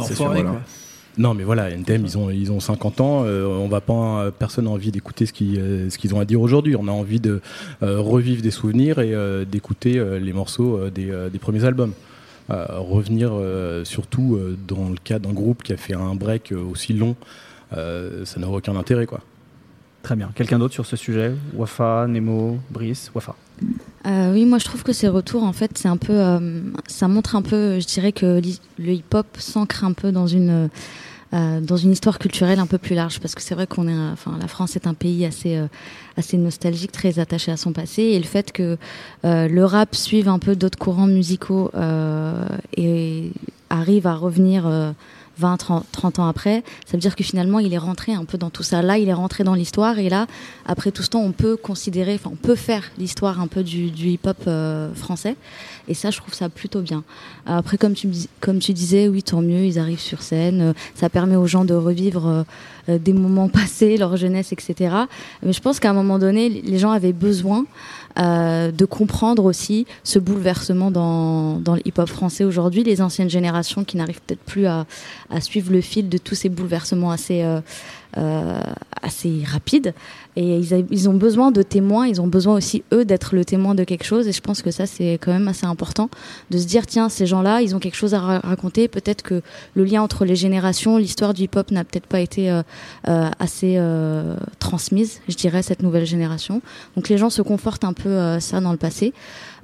Non, mais voilà, NTM, ils ont, ils ont 50 ans. Euh, on va pas, personne n'a envie d'écouter ce qu'ils, euh, ce qu'ils ont à dire aujourd'hui. On a envie de euh, revivre des souvenirs et euh, d'écouter les morceaux des, des premiers albums revenir euh, surtout euh, dans le cas d'un groupe qui a fait un break euh, aussi long, ça n'a aucun intérêt quoi. Très bien. Quelqu'un d'autre sur ce sujet? Wafa, Nemo, Brice, Wafa. Euh, oui, moi je trouve que ces retours, en fait, c'est un peu, euh, ça montre un peu, je dirais que le hip-hop s'ancre un peu dans une euh, dans une histoire culturelle un peu plus large parce que c'est vrai qu'on est enfin la France est un pays assez euh, assez nostalgique très attaché à son passé et le fait que euh, le rap suive un peu d'autres courants musicaux euh, et arrive à revenir 20, 30, 30, ans après, ça veut dire que finalement il est rentré un peu dans tout ça. Là, il est rentré dans l'histoire et là, après tout ce temps, on peut considérer, enfin, on peut faire l'histoire un peu du, hip-hop euh, français. Et ça, je trouve ça plutôt bien. Après, comme tu, comme tu disais, oui, tant mieux, ils arrivent sur scène. Euh, ça permet aux gens de revivre euh, des moments [LAUGHS] passés, leur jeunesse, etc. Mais je pense qu'à un moment donné, les gens avaient besoin de comprendre aussi ce bouleversement dans, dans le hip-hop français aujourd'hui, les anciennes générations qui n'arrivent peut-être plus à, à, suivre le fil de tous ces bouleversements assez, euh, assez rapide. Et ils, ils, ont besoin de témoins, ils ont besoin aussi, eux, d'être le témoin de quelque chose. Et je pense que ça, c'est quand même assez important de se dire, tiens, ces gens-là, ils ont quelque chose à raconter. Peut-être que le lien entre les générations, l'histoire du hip-hop n'a peut-être pas été euh, euh, assez euh, transmise, je dirais, cette nouvelle génération. Donc les gens se confortent un peu ça dans le passé.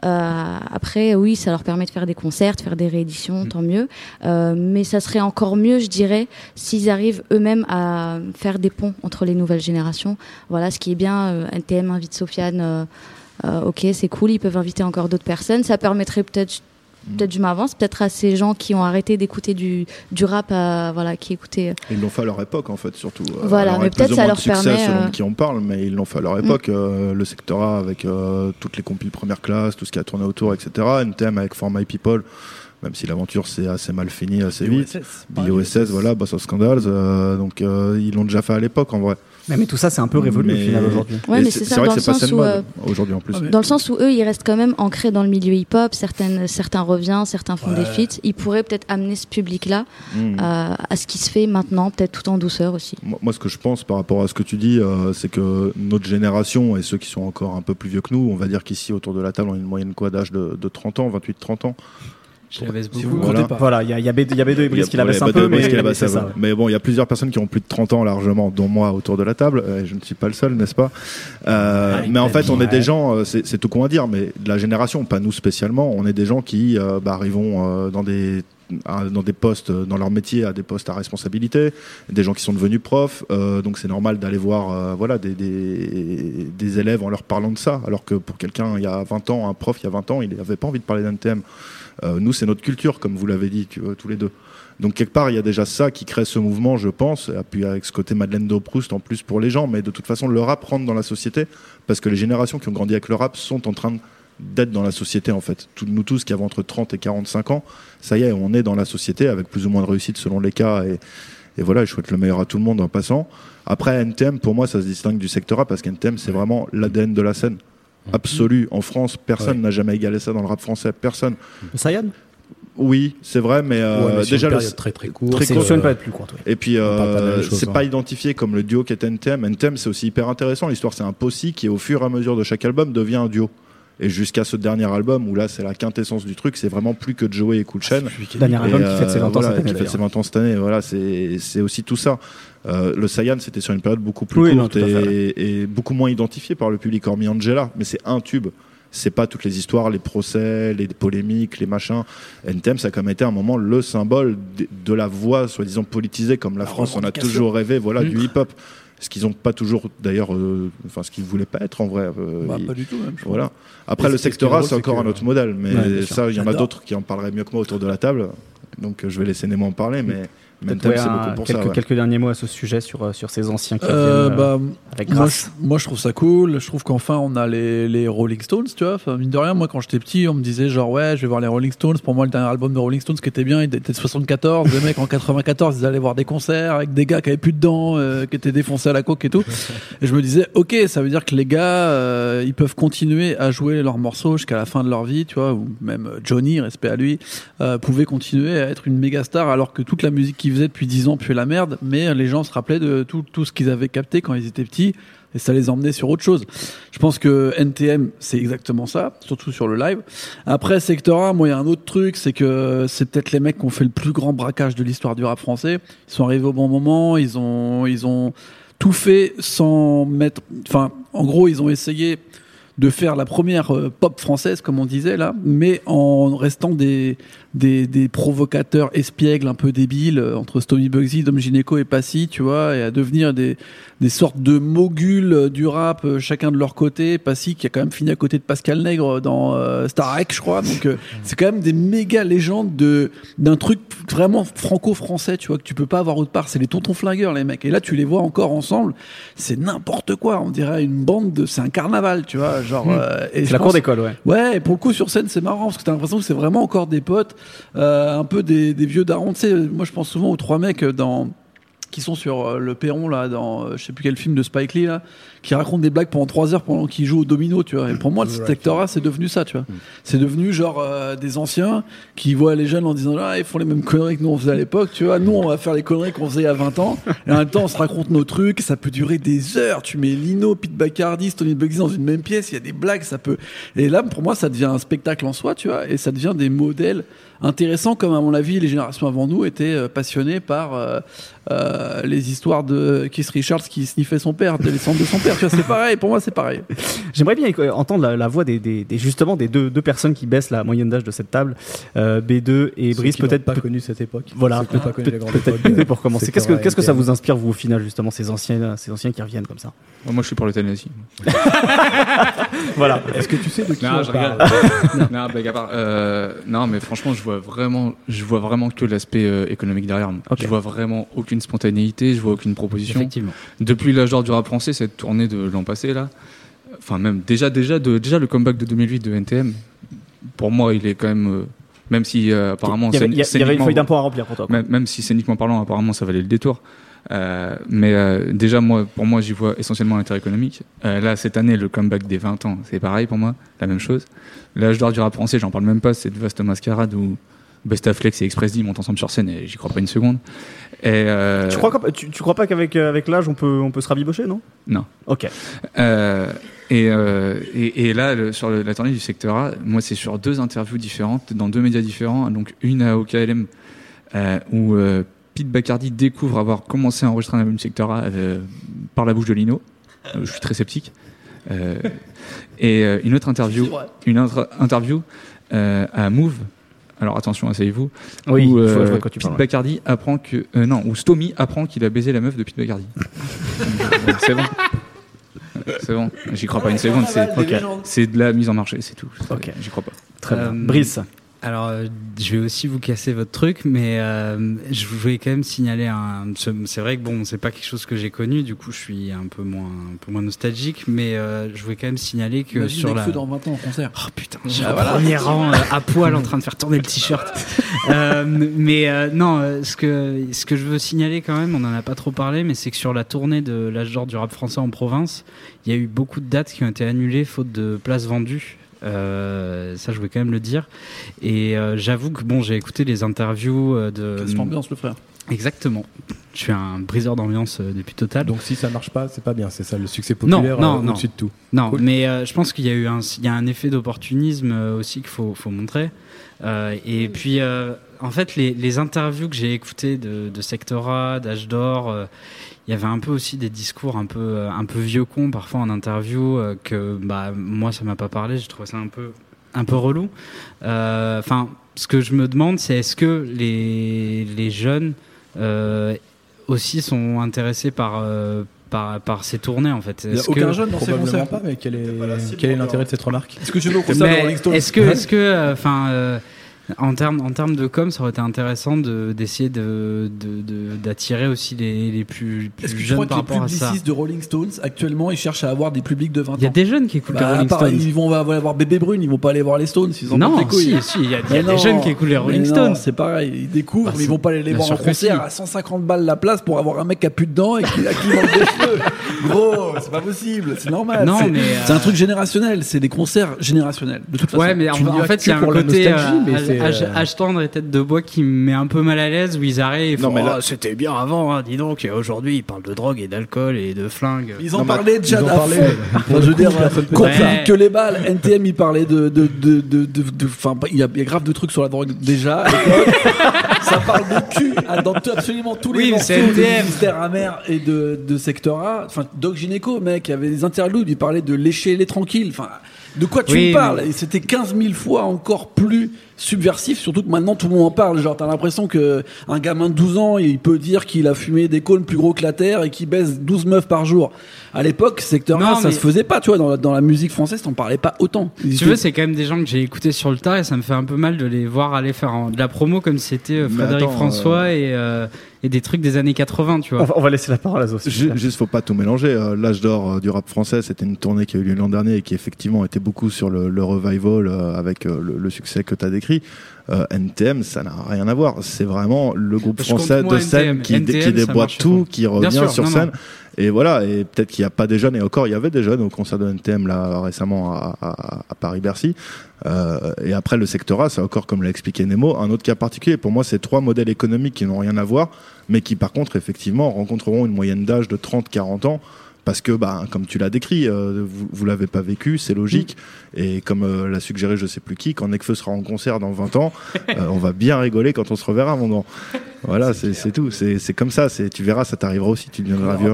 Euh, après, oui, ça leur permet de faire des concerts, de faire des rééditions, mm. tant mieux. Euh, mais ça serait encore mieux, je dirais, s'ils arrivent eux-mêmes à faire des ponts entre les nouvelles générations. Voilà, ce qui est bien. Euh, NTM invite Sofiane. ok, c'est cool. Ils peuvent inviter encore d'autres personnes. Ça permettrait peut-être peut-être je m'avance, peut-être à ces gens qui ont arrêté d'écouter du, du rap, voilà, qui écoutaient. Ils l'ont fait à leur époque, en fait, surtout. Voilà, mais peut-être ça leur permet. Selon euh, qui on parle, mais ils l'ont fait à leur époque. Mm. Euh, le secteur A avec euh, toutes les compiles première classe, tout ce qui a tourné autour, etc. NTM avec For My People même si l'aventure s'est assez mal finie assez vite. BOSS, voilà, Boss of Scandals. donc ils l'ont déjà fait à l'époque en vrai. Mais, tout ça, c'est un peu révolu au final aujourd'hui. Ouais, mais c'est ça, vrai que c'est pas euh, aujourd'hui en plus. Dans le sens où eux, ils restent quand même ancrés dans le milieu hip-hop. Certains reviennent, certains font des feats. Ils pourraient peut-être amener ce public-là hmm. euh, à ce qui se fait maintenant, peut-être tout en douceur aussi. Moi, ce que je pense par rapport à ce que tu dis, euh, c'est que notre génération et ceux qui sont encore un peu plus vieux que nous, on va dire qu'ici autour de la table, on a une moyenne quoi d'âge de, de 30 ans, 28-30 ans. Je l'abaisse beaucoup. Si vous voilà. pas. Voilà, il y a, y, a B2 et Brice qui l'abaissent un peu, mais, mais, ça, mais bon, il y a plusieurs personnes qui ont plus de 30 ans largement, dont moi autour de la table. Euh, je ne suis pas le seul, n'est-ce pas? Euh, Mais en fait, on est des gens, euh, c'est tout qu'on va dire, mais de la génération, pas nous spécialement, on est des gens qui euh, bah, arrivons dans des dans des postes dans leur métier à des postes à responsabilité des gens qui sont devenus profs euh, donc c'est normal d'aller voir euh, voilà des, des, élèves en leur parlant de ça alors que pour quelqu'un il y a 20 ans un prof il y a 20 ans il n'avait pas envie de parler d'un thème euh, nous, c'est notre culture, comme vous l'avez dit tous les deux. Donc quelque part, il y a déjà ça qui crée ce mouvement, je pense, et puis avec ce côté Madeleine de Proust en plus pour les gens, mais de toute façon, le rap rentre dans la société, parce que les générations qui ont grandi avec le rap sont en train d'être dans la société en fait. nous tous qui avons entre 30 et 45 ans, ça y est, on est dans la société avec plus ou moins de réussite selon les cas, et, et voilà, je souhaite le meilleur à tout le monde en passant. Après, NTM, pour moi, ça se distingue du secteur A, parce qu'NTM, c'est vraiment l'ADN de la scène absolu. En France, personne n'a jamais égalé ça dans le rap français. Personne. Sayan oui, c'est vrai, mais, euh, déjà le très très court. Très court, euh, pas être plus courte. Et puis euh, c'est pas identifié comme le duo qui est NTM. NTM, c'est aussi hyper intéressant. L'histoire, c'est un possi qui, au fur et à mesure de chaque album, devient un duo. Et jusqu'à ce dernier album où là c'est la quintessence du truc, c'est vraiment plus que Joey et Cool Chain. Dernier album qui fête ses 20 ans cette année. Qui fête ses 20 ans cette année. Voilà, c'est aussi tout ça. Euh, le Saiyan, c'était sur une période beaucoup plus courte et, beaucoup moins identifié par le public, hormis Angela. Mais c'est un tube. C'est pas toutes les histoires, les procès, les polémiques, les machins. NTM, ça a quand même été un moment le symbole de, la voix soi-disant politisée, comme la, France en a toujours rêvé, voilà, du hip-hop ce qu'ils n'ont pas toujours d'ailleurs euh, enfin ce qu'ils voulaient pas être en vrai euh, bah, pas du tout même voilà. après le secteur A c'est encore un autre modèle mais ça il y en a d'autres qui en parleraient mieux que moi autour de la table donc je vais laisser Nemo en parler mais pour quelques, ça, quelques derniers mots à ce sujet sur, euh, sur ces anciens qui euh, bah, euh, avec grâce. Moi je, trouve ça cool. Je trouve qu'enfin on a les, les, Rolling Stones, tu vois. Enfin, mine de rien, moi quand j'étais petit, on me disait genre ouais, je vais voir les Rolling Stones. Pour moi, le dernier album de Rolling Stones qui était bien, il était de 74. les mecs en 94, ils allaient voir des concerts avec des gars qui avaient plus de dents, qui étaient défoncés à la coke et tout. [LAUGHS] et je me disais ok, ça veut dire que les gars, ils peuvent continuer à jouer leurs morceaux jusqu'à la fin de leur vie, tu vois. Ou même Johnny, respect à lui, pouvait continuer à être une méga star alors que toute la musique faisait depuis 10 ans puis la merde, mais les gens se rappelaient de tout, ce qu'ils avaient capté quand ils étaient petits et ça les emmenait sur autre chose. Je pense que NTM, c'est exactement ça, surtout sur le live. Après, Sector moi, il y a un autre truc, c'est que c'est peut-être les mecs qui ont fait le plus grand braquage de l'histoire du rap français. Ils sont arrivés au bon moment, ils ont, ils ont tout fait sans mettre, enfin, en gros, ils ont essayé de faire la première euh, pop française, comme on disait là, mais en restant des, des, des provocateurs espiègles un peu débiles euh, entre Stomy Bugsy, Dom Gineco et Passy, tu vois, et à devenir des, des sortes de moguls euh, du rap, chacun de leur côté. Passy qui a quand même fini à côté de Pascal Nègre dans Star Trek, je crois. Donc c'est quand même des méga légendes de d'un truc vraiment franco-français, tu vois, que tu peux pas avoir autre part. C'est les tontons flingueurs, les mecs. Et là, tu les vois encore ensemble. C'est n'importe quoi. On dirait une bande de, c'est un carnaval, tu vois. Genre, hmm. euh, c'est la cour d'école, ouais. Ouais, et pour le coup, sur scène, c'est marrant parce que t'as l'impression que c'est vraiment encore des potes, euh, un peu des, vieux darons. Tu sais, moi, je pense souvent aux trois mecs dans qui sont sur le perron là dans je sais plus quel film de Spike Lee là qui racontent des blagues pendant 3 heures pendant qu'ils jouent au domino tu vois. Et pour moi ce secteur c'est devenu ça tu vois. Mm. c'est devenu genre des anciens qui voient les jeunes en disant ah ils font les mêmes conneries que nous on faisait à l'époque tu vois. Nous on va faire les conneries qu'on faisait il y a 20 ans. Et en même temps on se raconte nos trucs. Ça peut durer des heures. Tu mets Lino Pete Bacardi Tony Bugsy dans une même pièce. Il y a des blagues ça peut et là pour moi ça devient un spectacle en soi tu vois. Et ça devient des modèles intéressant, comme à mon avis les générations avant nous étaient euh, passionnées par euh, euh, les histoires de Keith Richards qui sniffait son père, des cendres de son père. [LAUGHS] c'est pareil, pour moi c'est pareil. J'aimerais bien entendre la, voix des, justement des deux, deux, personnes qui baissent la moyenne d'âge de cette table, B2 et Brice peut-être pas connu cette époque. Voilà, peut-être pour commencer. Qu'est-ce que, qu'est-ce que ça vous inspire vous au final justement ces anciens, ces anciens qui reviennent comme ça? Moi je suis pour l'euthanasie. [LAUGHS] voilà. Est-ce que tu sais de qui non, on parle? [LAUGHS] Non, non, mais franchement je vois vraiment, je vois vraiment que l'aspect euh, économique derrière. Moi. Je vois vraiment aucune spontanéité, je vois aucune proposition. Effectivement. Depuis l'âge d'or du rap français, cette tournée de l'an passé là, enfin même déjà déjà de, déjà le comeback de 2008 de NTM, pour moi il est quand même euh, même si euh, apparemment il y, avait, une feuille d'impôt à remplir pour toi. Même, si scéniquement parlant, apparemment ça valait le détour. mais déjà, moi, pour moi, j'y vois essentiellement l'intérêt économique. là, cette année, le comeback des 20 ans, c'est pareil pour moi, la même chose. L'âge d'or du rap français, j'en parle même pas, c'est de vaste mascarade où Bestaflex et Express D montent ensemble sur scène et j'y crois pas une seconde. Et euh... tu, crois, tu, tu, crois pas qu'avec euh, avec l'âge on peut, on peut se rabibocher, non? Non. Ok. Euh, et, euh, et, et, là, sur la tournée du secteur A, moi c'est sur deux interviews différentes, dans deux médias différents, donc une à OKLM euh, où Pete Bacardi découvre avoir commencé à enregistrer un album du secteur A par la bouche de Lino. je suis très sceptique. et une autre interview, une autre interview à Move alors attention, asseyez-vous. Oui, où, euh, Pete Bacardi apprend que. Euh, non, où Stomy apprend qu'il a baisé la meuf de Pete Bacardi. [LAUGHS] c'est bon. C'est bon, j'y crois pas une seconde, c'est de la mise en marché, c'est tout. Ok, j'y crois pas. Très bien. Euh, Brice. Alors, euh, je vais aussi vous casser votre truc, mais euh, je voulais quand même signaler un. C'est vrai que bon, c'est pas quelque chose que j'ai connu, du coup, je suis un peu moins, un peu moins nostalgique, mais euh, je voulais quand même signaler que sur la. dans 20 ans en concert. Oh putain, j'ai ah, premier rang à poil en train de faire tourner le t-shirt. [LAUGHS] mais non, ce que ce que je veux signaler quand même, on en a pas trop parlé, mais c'est que sur la tournée de l'âge d'or du rap français en province, il y a eu beaucoup de dates qui ont été annulées faute de places vendues. Euh, ça, je voulais quand même le dire. Et euh, j'avoue que bon, j'ai écouté les interviews euh, de. C'est ambiance, le frère. Exactement. Je suis un briseur d'ambiance depuis Total. Donc si ça marche pas, c'est pas bien. C'est ça le succès populaire non, non, au-dessus de tout. Non, mais je pense qu'il y a eu un, il y a un effet d'opportunisme aussi qu'il faut, faut, montrer. et puis, en fait, les, les interviews que j'ai écoutées de, de Sectora, d'Âge d'Or il y avait un peu aussi des discours un peu euh, un peu vieux con parfois en interview euh, que bah moi ça m'a pas parlé j'ai trouvé ça un peu un peu relou euh, enfin ce que je me demande c'est est-ce que les les jeunes aussi sont intéressés par par, par ces tournées en fait? Il n'y a aucun jeune dans ces concerts. pas, mais quel est, quel est l'intérêt de cette remarque? Est-ce que tu veux de Rolling Stones Est-ce que, est-ce que, enfin, en termes en termes de com, ça aurait été intéressant d'essayer de, d'attirer de, aussi les, les plus, plus que jeunes tu crois que les publicistes de Rolling Stones actuellement ils cherchent à avoir des publics de 20 ans Il y a des jeunes qui écoutent les bah, Rolling Stones. Ils vont aller voir Bébé Brune, ils vont pas aller voir les Stones. Ils non, si, si, il y a, y a des jeunes qui écoutent les Rolling Stones. C'est pareil, ils découvrent, bah, mais ils vont pas aller les voir en concert à 150 balles la place pour avoir un mec qui a plus de dents et qui, a qui manque des [LAUGHS] cheveux. Gros, c'est pas possible, c'est normal. Non, mais c'est un truc générationnel, c'est des concerts générationnels. De toute façon. Ouais, mais en fait, il y a un côté achetant les têtes de bois qui me met un peu mal à l'aise où ils arrivent. Non, mais là, oh, c'était bien avant, hein, dis donc. Aujourd'hui, ils parlent de drogue et d'alcool et de flingues. Ils en parlaient déjà d'avant. je veux dire, que les balles. NTM, ils parlaient de, de, de, de, enfin, il y, a grave de trucs sur la drogue déjà. [LAUGHS] ça parle de cul dans absolument tous les oui, morceaux de Mystère amer et de, de Sector A. Enfin, Doc Gynéco, mec, il y avait des interludes, il parlait de lécher les tranquilles. Enfin, de quoi tu me parles Et c'était 15 000 fois encore plus subversif, surtout que maintenant tout le monde en parle. Genre, t'as l'impression que un gamin de 12 ans, il peut dire qu'il a fumé des cônes plus gros que la terre et qu'il baisse 12 meufs par jour. À l'époque, secteur 1, ça se faisait pas, tu vois, dans la, dans la musique française, t'en parlais pas autant. tu veux, c'est quand même des gens que j'ai écoutés sur le tard et ça me fait un peu mal de les voir aller faire de la promo comme c'était euh, Frédéric François euh, et, euh, et des trucs des années 80, tu vois. On va, laisser la parole à Zoé. Juste, faut pas tout mélanger. L'âge d'or du rap français, c'était une tournée qui a eu lieu l'an dernier et qui effectivement était beaucoup sur le, revival avec le, le, succès que tu as décrit. NTM, ça n'a rien à voir. C'est vraiment le groupe français de scène qui, qui déboîte tout, qui revient sur scène. Et voilà, et peut-être qu'il n'y a pas des jeunes, et encore, il y avait des jeunes au concert de NTM là récemment à, à, à Paris-Bercy. Euh, et après, le secteur A, c'est encore, comme l'a expliqué Nemo, un autre cas particulier. Pour moi, c'est trois modèles économiques qui n'ont rien à voir, mais qui, par contre, effectivement, rencontreront une moyenne d'âge de 30-40 ans parce que, bah, comme tu l'as décrit, euh, vous, vous l'avez pas vécu, c'est logique. Mm. Et comme euh, l'a suggéré je sais plus qui, quand Necfeu sera en concert dans 20 ans, [LAUGHS] euh, on va bien rigoler quand on se reverra, mon grand. Voilà, c'est tout. C'est comme ça. Tu verras, ça t'arrivera aussi. Tu deviendras vieux.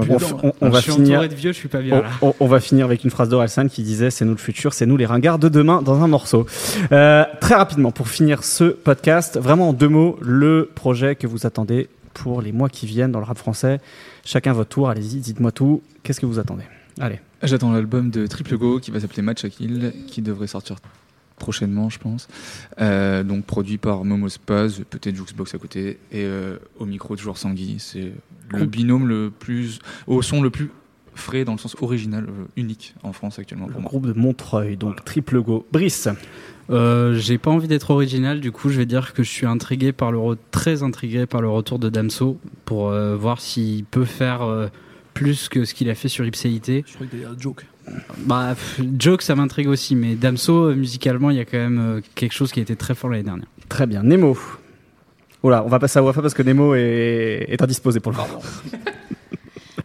On, va finir. vieux, je suis pas bien, on, va finir avec une phrase d'Orelsan qui disait "C'est nous le futur, c'est nous les ringards de demain" dans un morceau. très rapidement, pour finir ce podcast, vraiment en deux mots, le projet que vous attendez pour les mois qui viennent dans le rap français. Chacun votre tour, allez-y, dites-moi tout. Qu'est-ce que vous attendez? Allez. J'attends l'album de Triple Go qui va s'appeler Match Kill, qui devrait sortir prochainement, je pense. Euh, donc produit par Momo Spaz, peut-être Jukebox à côté, et euh, au micro toujours Sangui. C'est le binôme le plus, au son le plus frais dans le sens original, euh, unique en France actuellement. le groupe de Montreuil, donc Triple Go. Brice euh, j'ai pas envie d'être original, du coup je vais dire que je suis intrigué par le très intrigué par le retour de Damso pour euh, voir s'il peut faire euh, plus que ce qu'il a fait sur Ipséité. Je crois y a Joke. Bah, Joke ça m'intrigue aussi, mais Damso musicalement il y a quand même quelque chose qui a été très fort l'année dernière. Très bien, Nemo. Voilà, on va passer à Wafa parce que Nemo est, est indisposé pour le moment. [LAUGHS]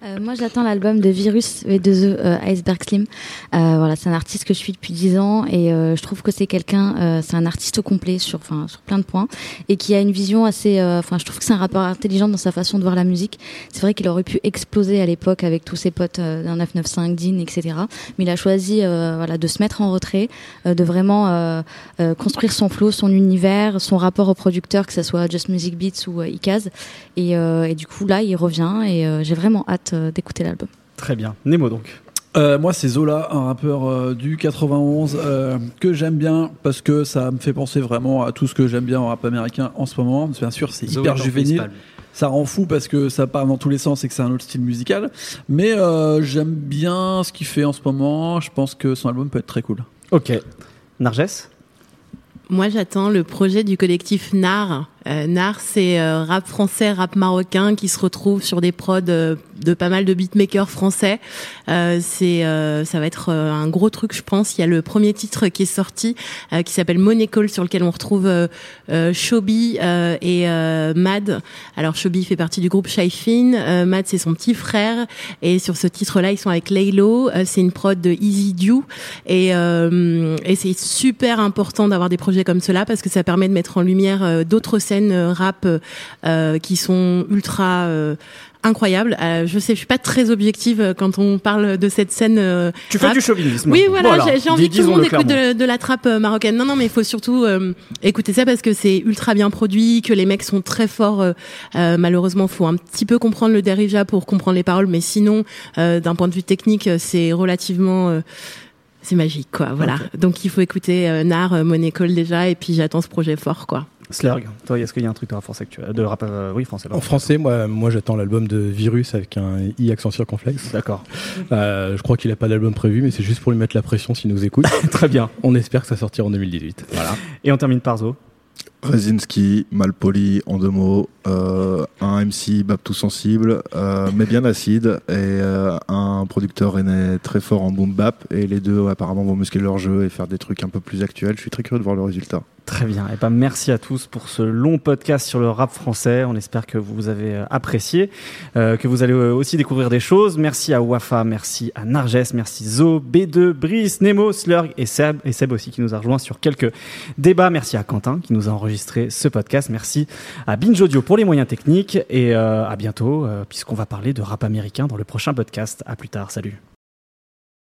Euh, moi, j'attends l'album de Virus V2E euh, Iceberg Slim. Euh, voilà, c'est un artiste que je suis depuis 10 ans et je trouve que c'est quelqu'un, c'est un artiste complet sur, enfin, sur plein de points et qui a une vision assez, enfin, je trouve que c'est un rapport intelligent dans sa façon de voir la musique. C'est vrai qu'il aurait pu exploser à l'époque avec tous ses potes d'un 995, Dean, etc. Mais il a choisi, voilà, de se mettre en retrait, de vraiment construire son flow, son univers, son rapport au producteur, que ce soit Just Music Beats ou Ikaz. Et, et du coup, là, il revient et j'ai vraiment hâte euh, d'écouter l'album. Très bien. Nemo donc. Euh, moi, c'est Zola, un rappeur euh, du 91 que j'aime bien parce que ça me fait penser vraiment à tout ce que j'aime bien en rap américain en ce moment. Bien sûr, c'est hyper juvénile. Ça rend fou parce que ça part dans tous les sens et que c'est un autre style musical. Mais j'aime bien ce qu'il fait en ce moment. Je pense que son album peut être très cool. Ok. Narges Moi, j'attends le projet du collectif NAR. NAR, c'est rap français, rap marocain qui se retrouve sur des prods de pas mal de beatmakers français. Euh, c'est, euh, ça va être euh, un gros truc, je pense. Il y a le premier titre qui est sorti, euh, qui s'appelle Money Call, sur lequel on retrouve euh, Shobi et Mad. Alors Shobi fait partie du groupe Shaifin, Mad c'est son petit frère, et sur ce titre-là, ils sont avec Laylo. c'est une prod de Easy Dew, et, et c'est super important d'avoir des projets comme cela parce que ça permet de mettre en lumière d'autres scènes rap qui sont ultra incroyable. Euh, je sais, je suis pas très objective euh, quand on parle de cette scène. Euh, tu fais du chauvinisme. Oui, voilà, j'ai envie que tout le monde écoute de, la trappe marocaine. Non, non, mais il faut surtout écouter ça parce que c'est ultra bien produit, que les mecs sont très forts. malheureusement, faut un petit peu comprendre le dérija pour comprendre les paroles, mais sinon, d'un point de vue technique, c'est relativement c'est magique, quoi. Voilà. Donc il faut écouter Nar, Money Call déjà, et puis j'attends ce projet fort, quoi. Slurg, toi, est-ce qu'il y a un truc de rap français actuel, de rap, euh, oui, français. En français, moi, moi, j'attends l'album de Virus avec un i accent circonflexe. D'accord. Euh, je crois qu'il n'a pas d'album prévu, mais c'est juste pour lui mettre la pression s'il nous écoute. [LAUGHS] Très bien. On espère que ça sortira en 2018. Voilà. Et on termine par Zo. Rezinski, Malpoli, en deux mots, euh, un MC tout sensible, euh, mais bien acide, et euh, un producteur rennais très fort en boom bap, et les deux apparemment vont muscler leur jeu et faire des trucs un peu plus actuels. Je suis très curieux de voir le résultat. Très bien. Eh ben merci à tous pour ce long podcast sur le rap français. On espère que vous avez euh, apprécié, euh, que vous allez euh, aussi découvrir des choses. Merci à Wafa, merci à Narges, merci Zo, B2, Brice, Nemo, Slurg et Seb, et Seb aussi qui nous a rejoint sur quelques débats. Merci à Quentin qui nous a enregistré ce podcast. Merci à Binge Audio pour les moyens techniques et à bientôt puisqu'on va parler de rap américain dans le prochain podcast. À plus tard. Salut.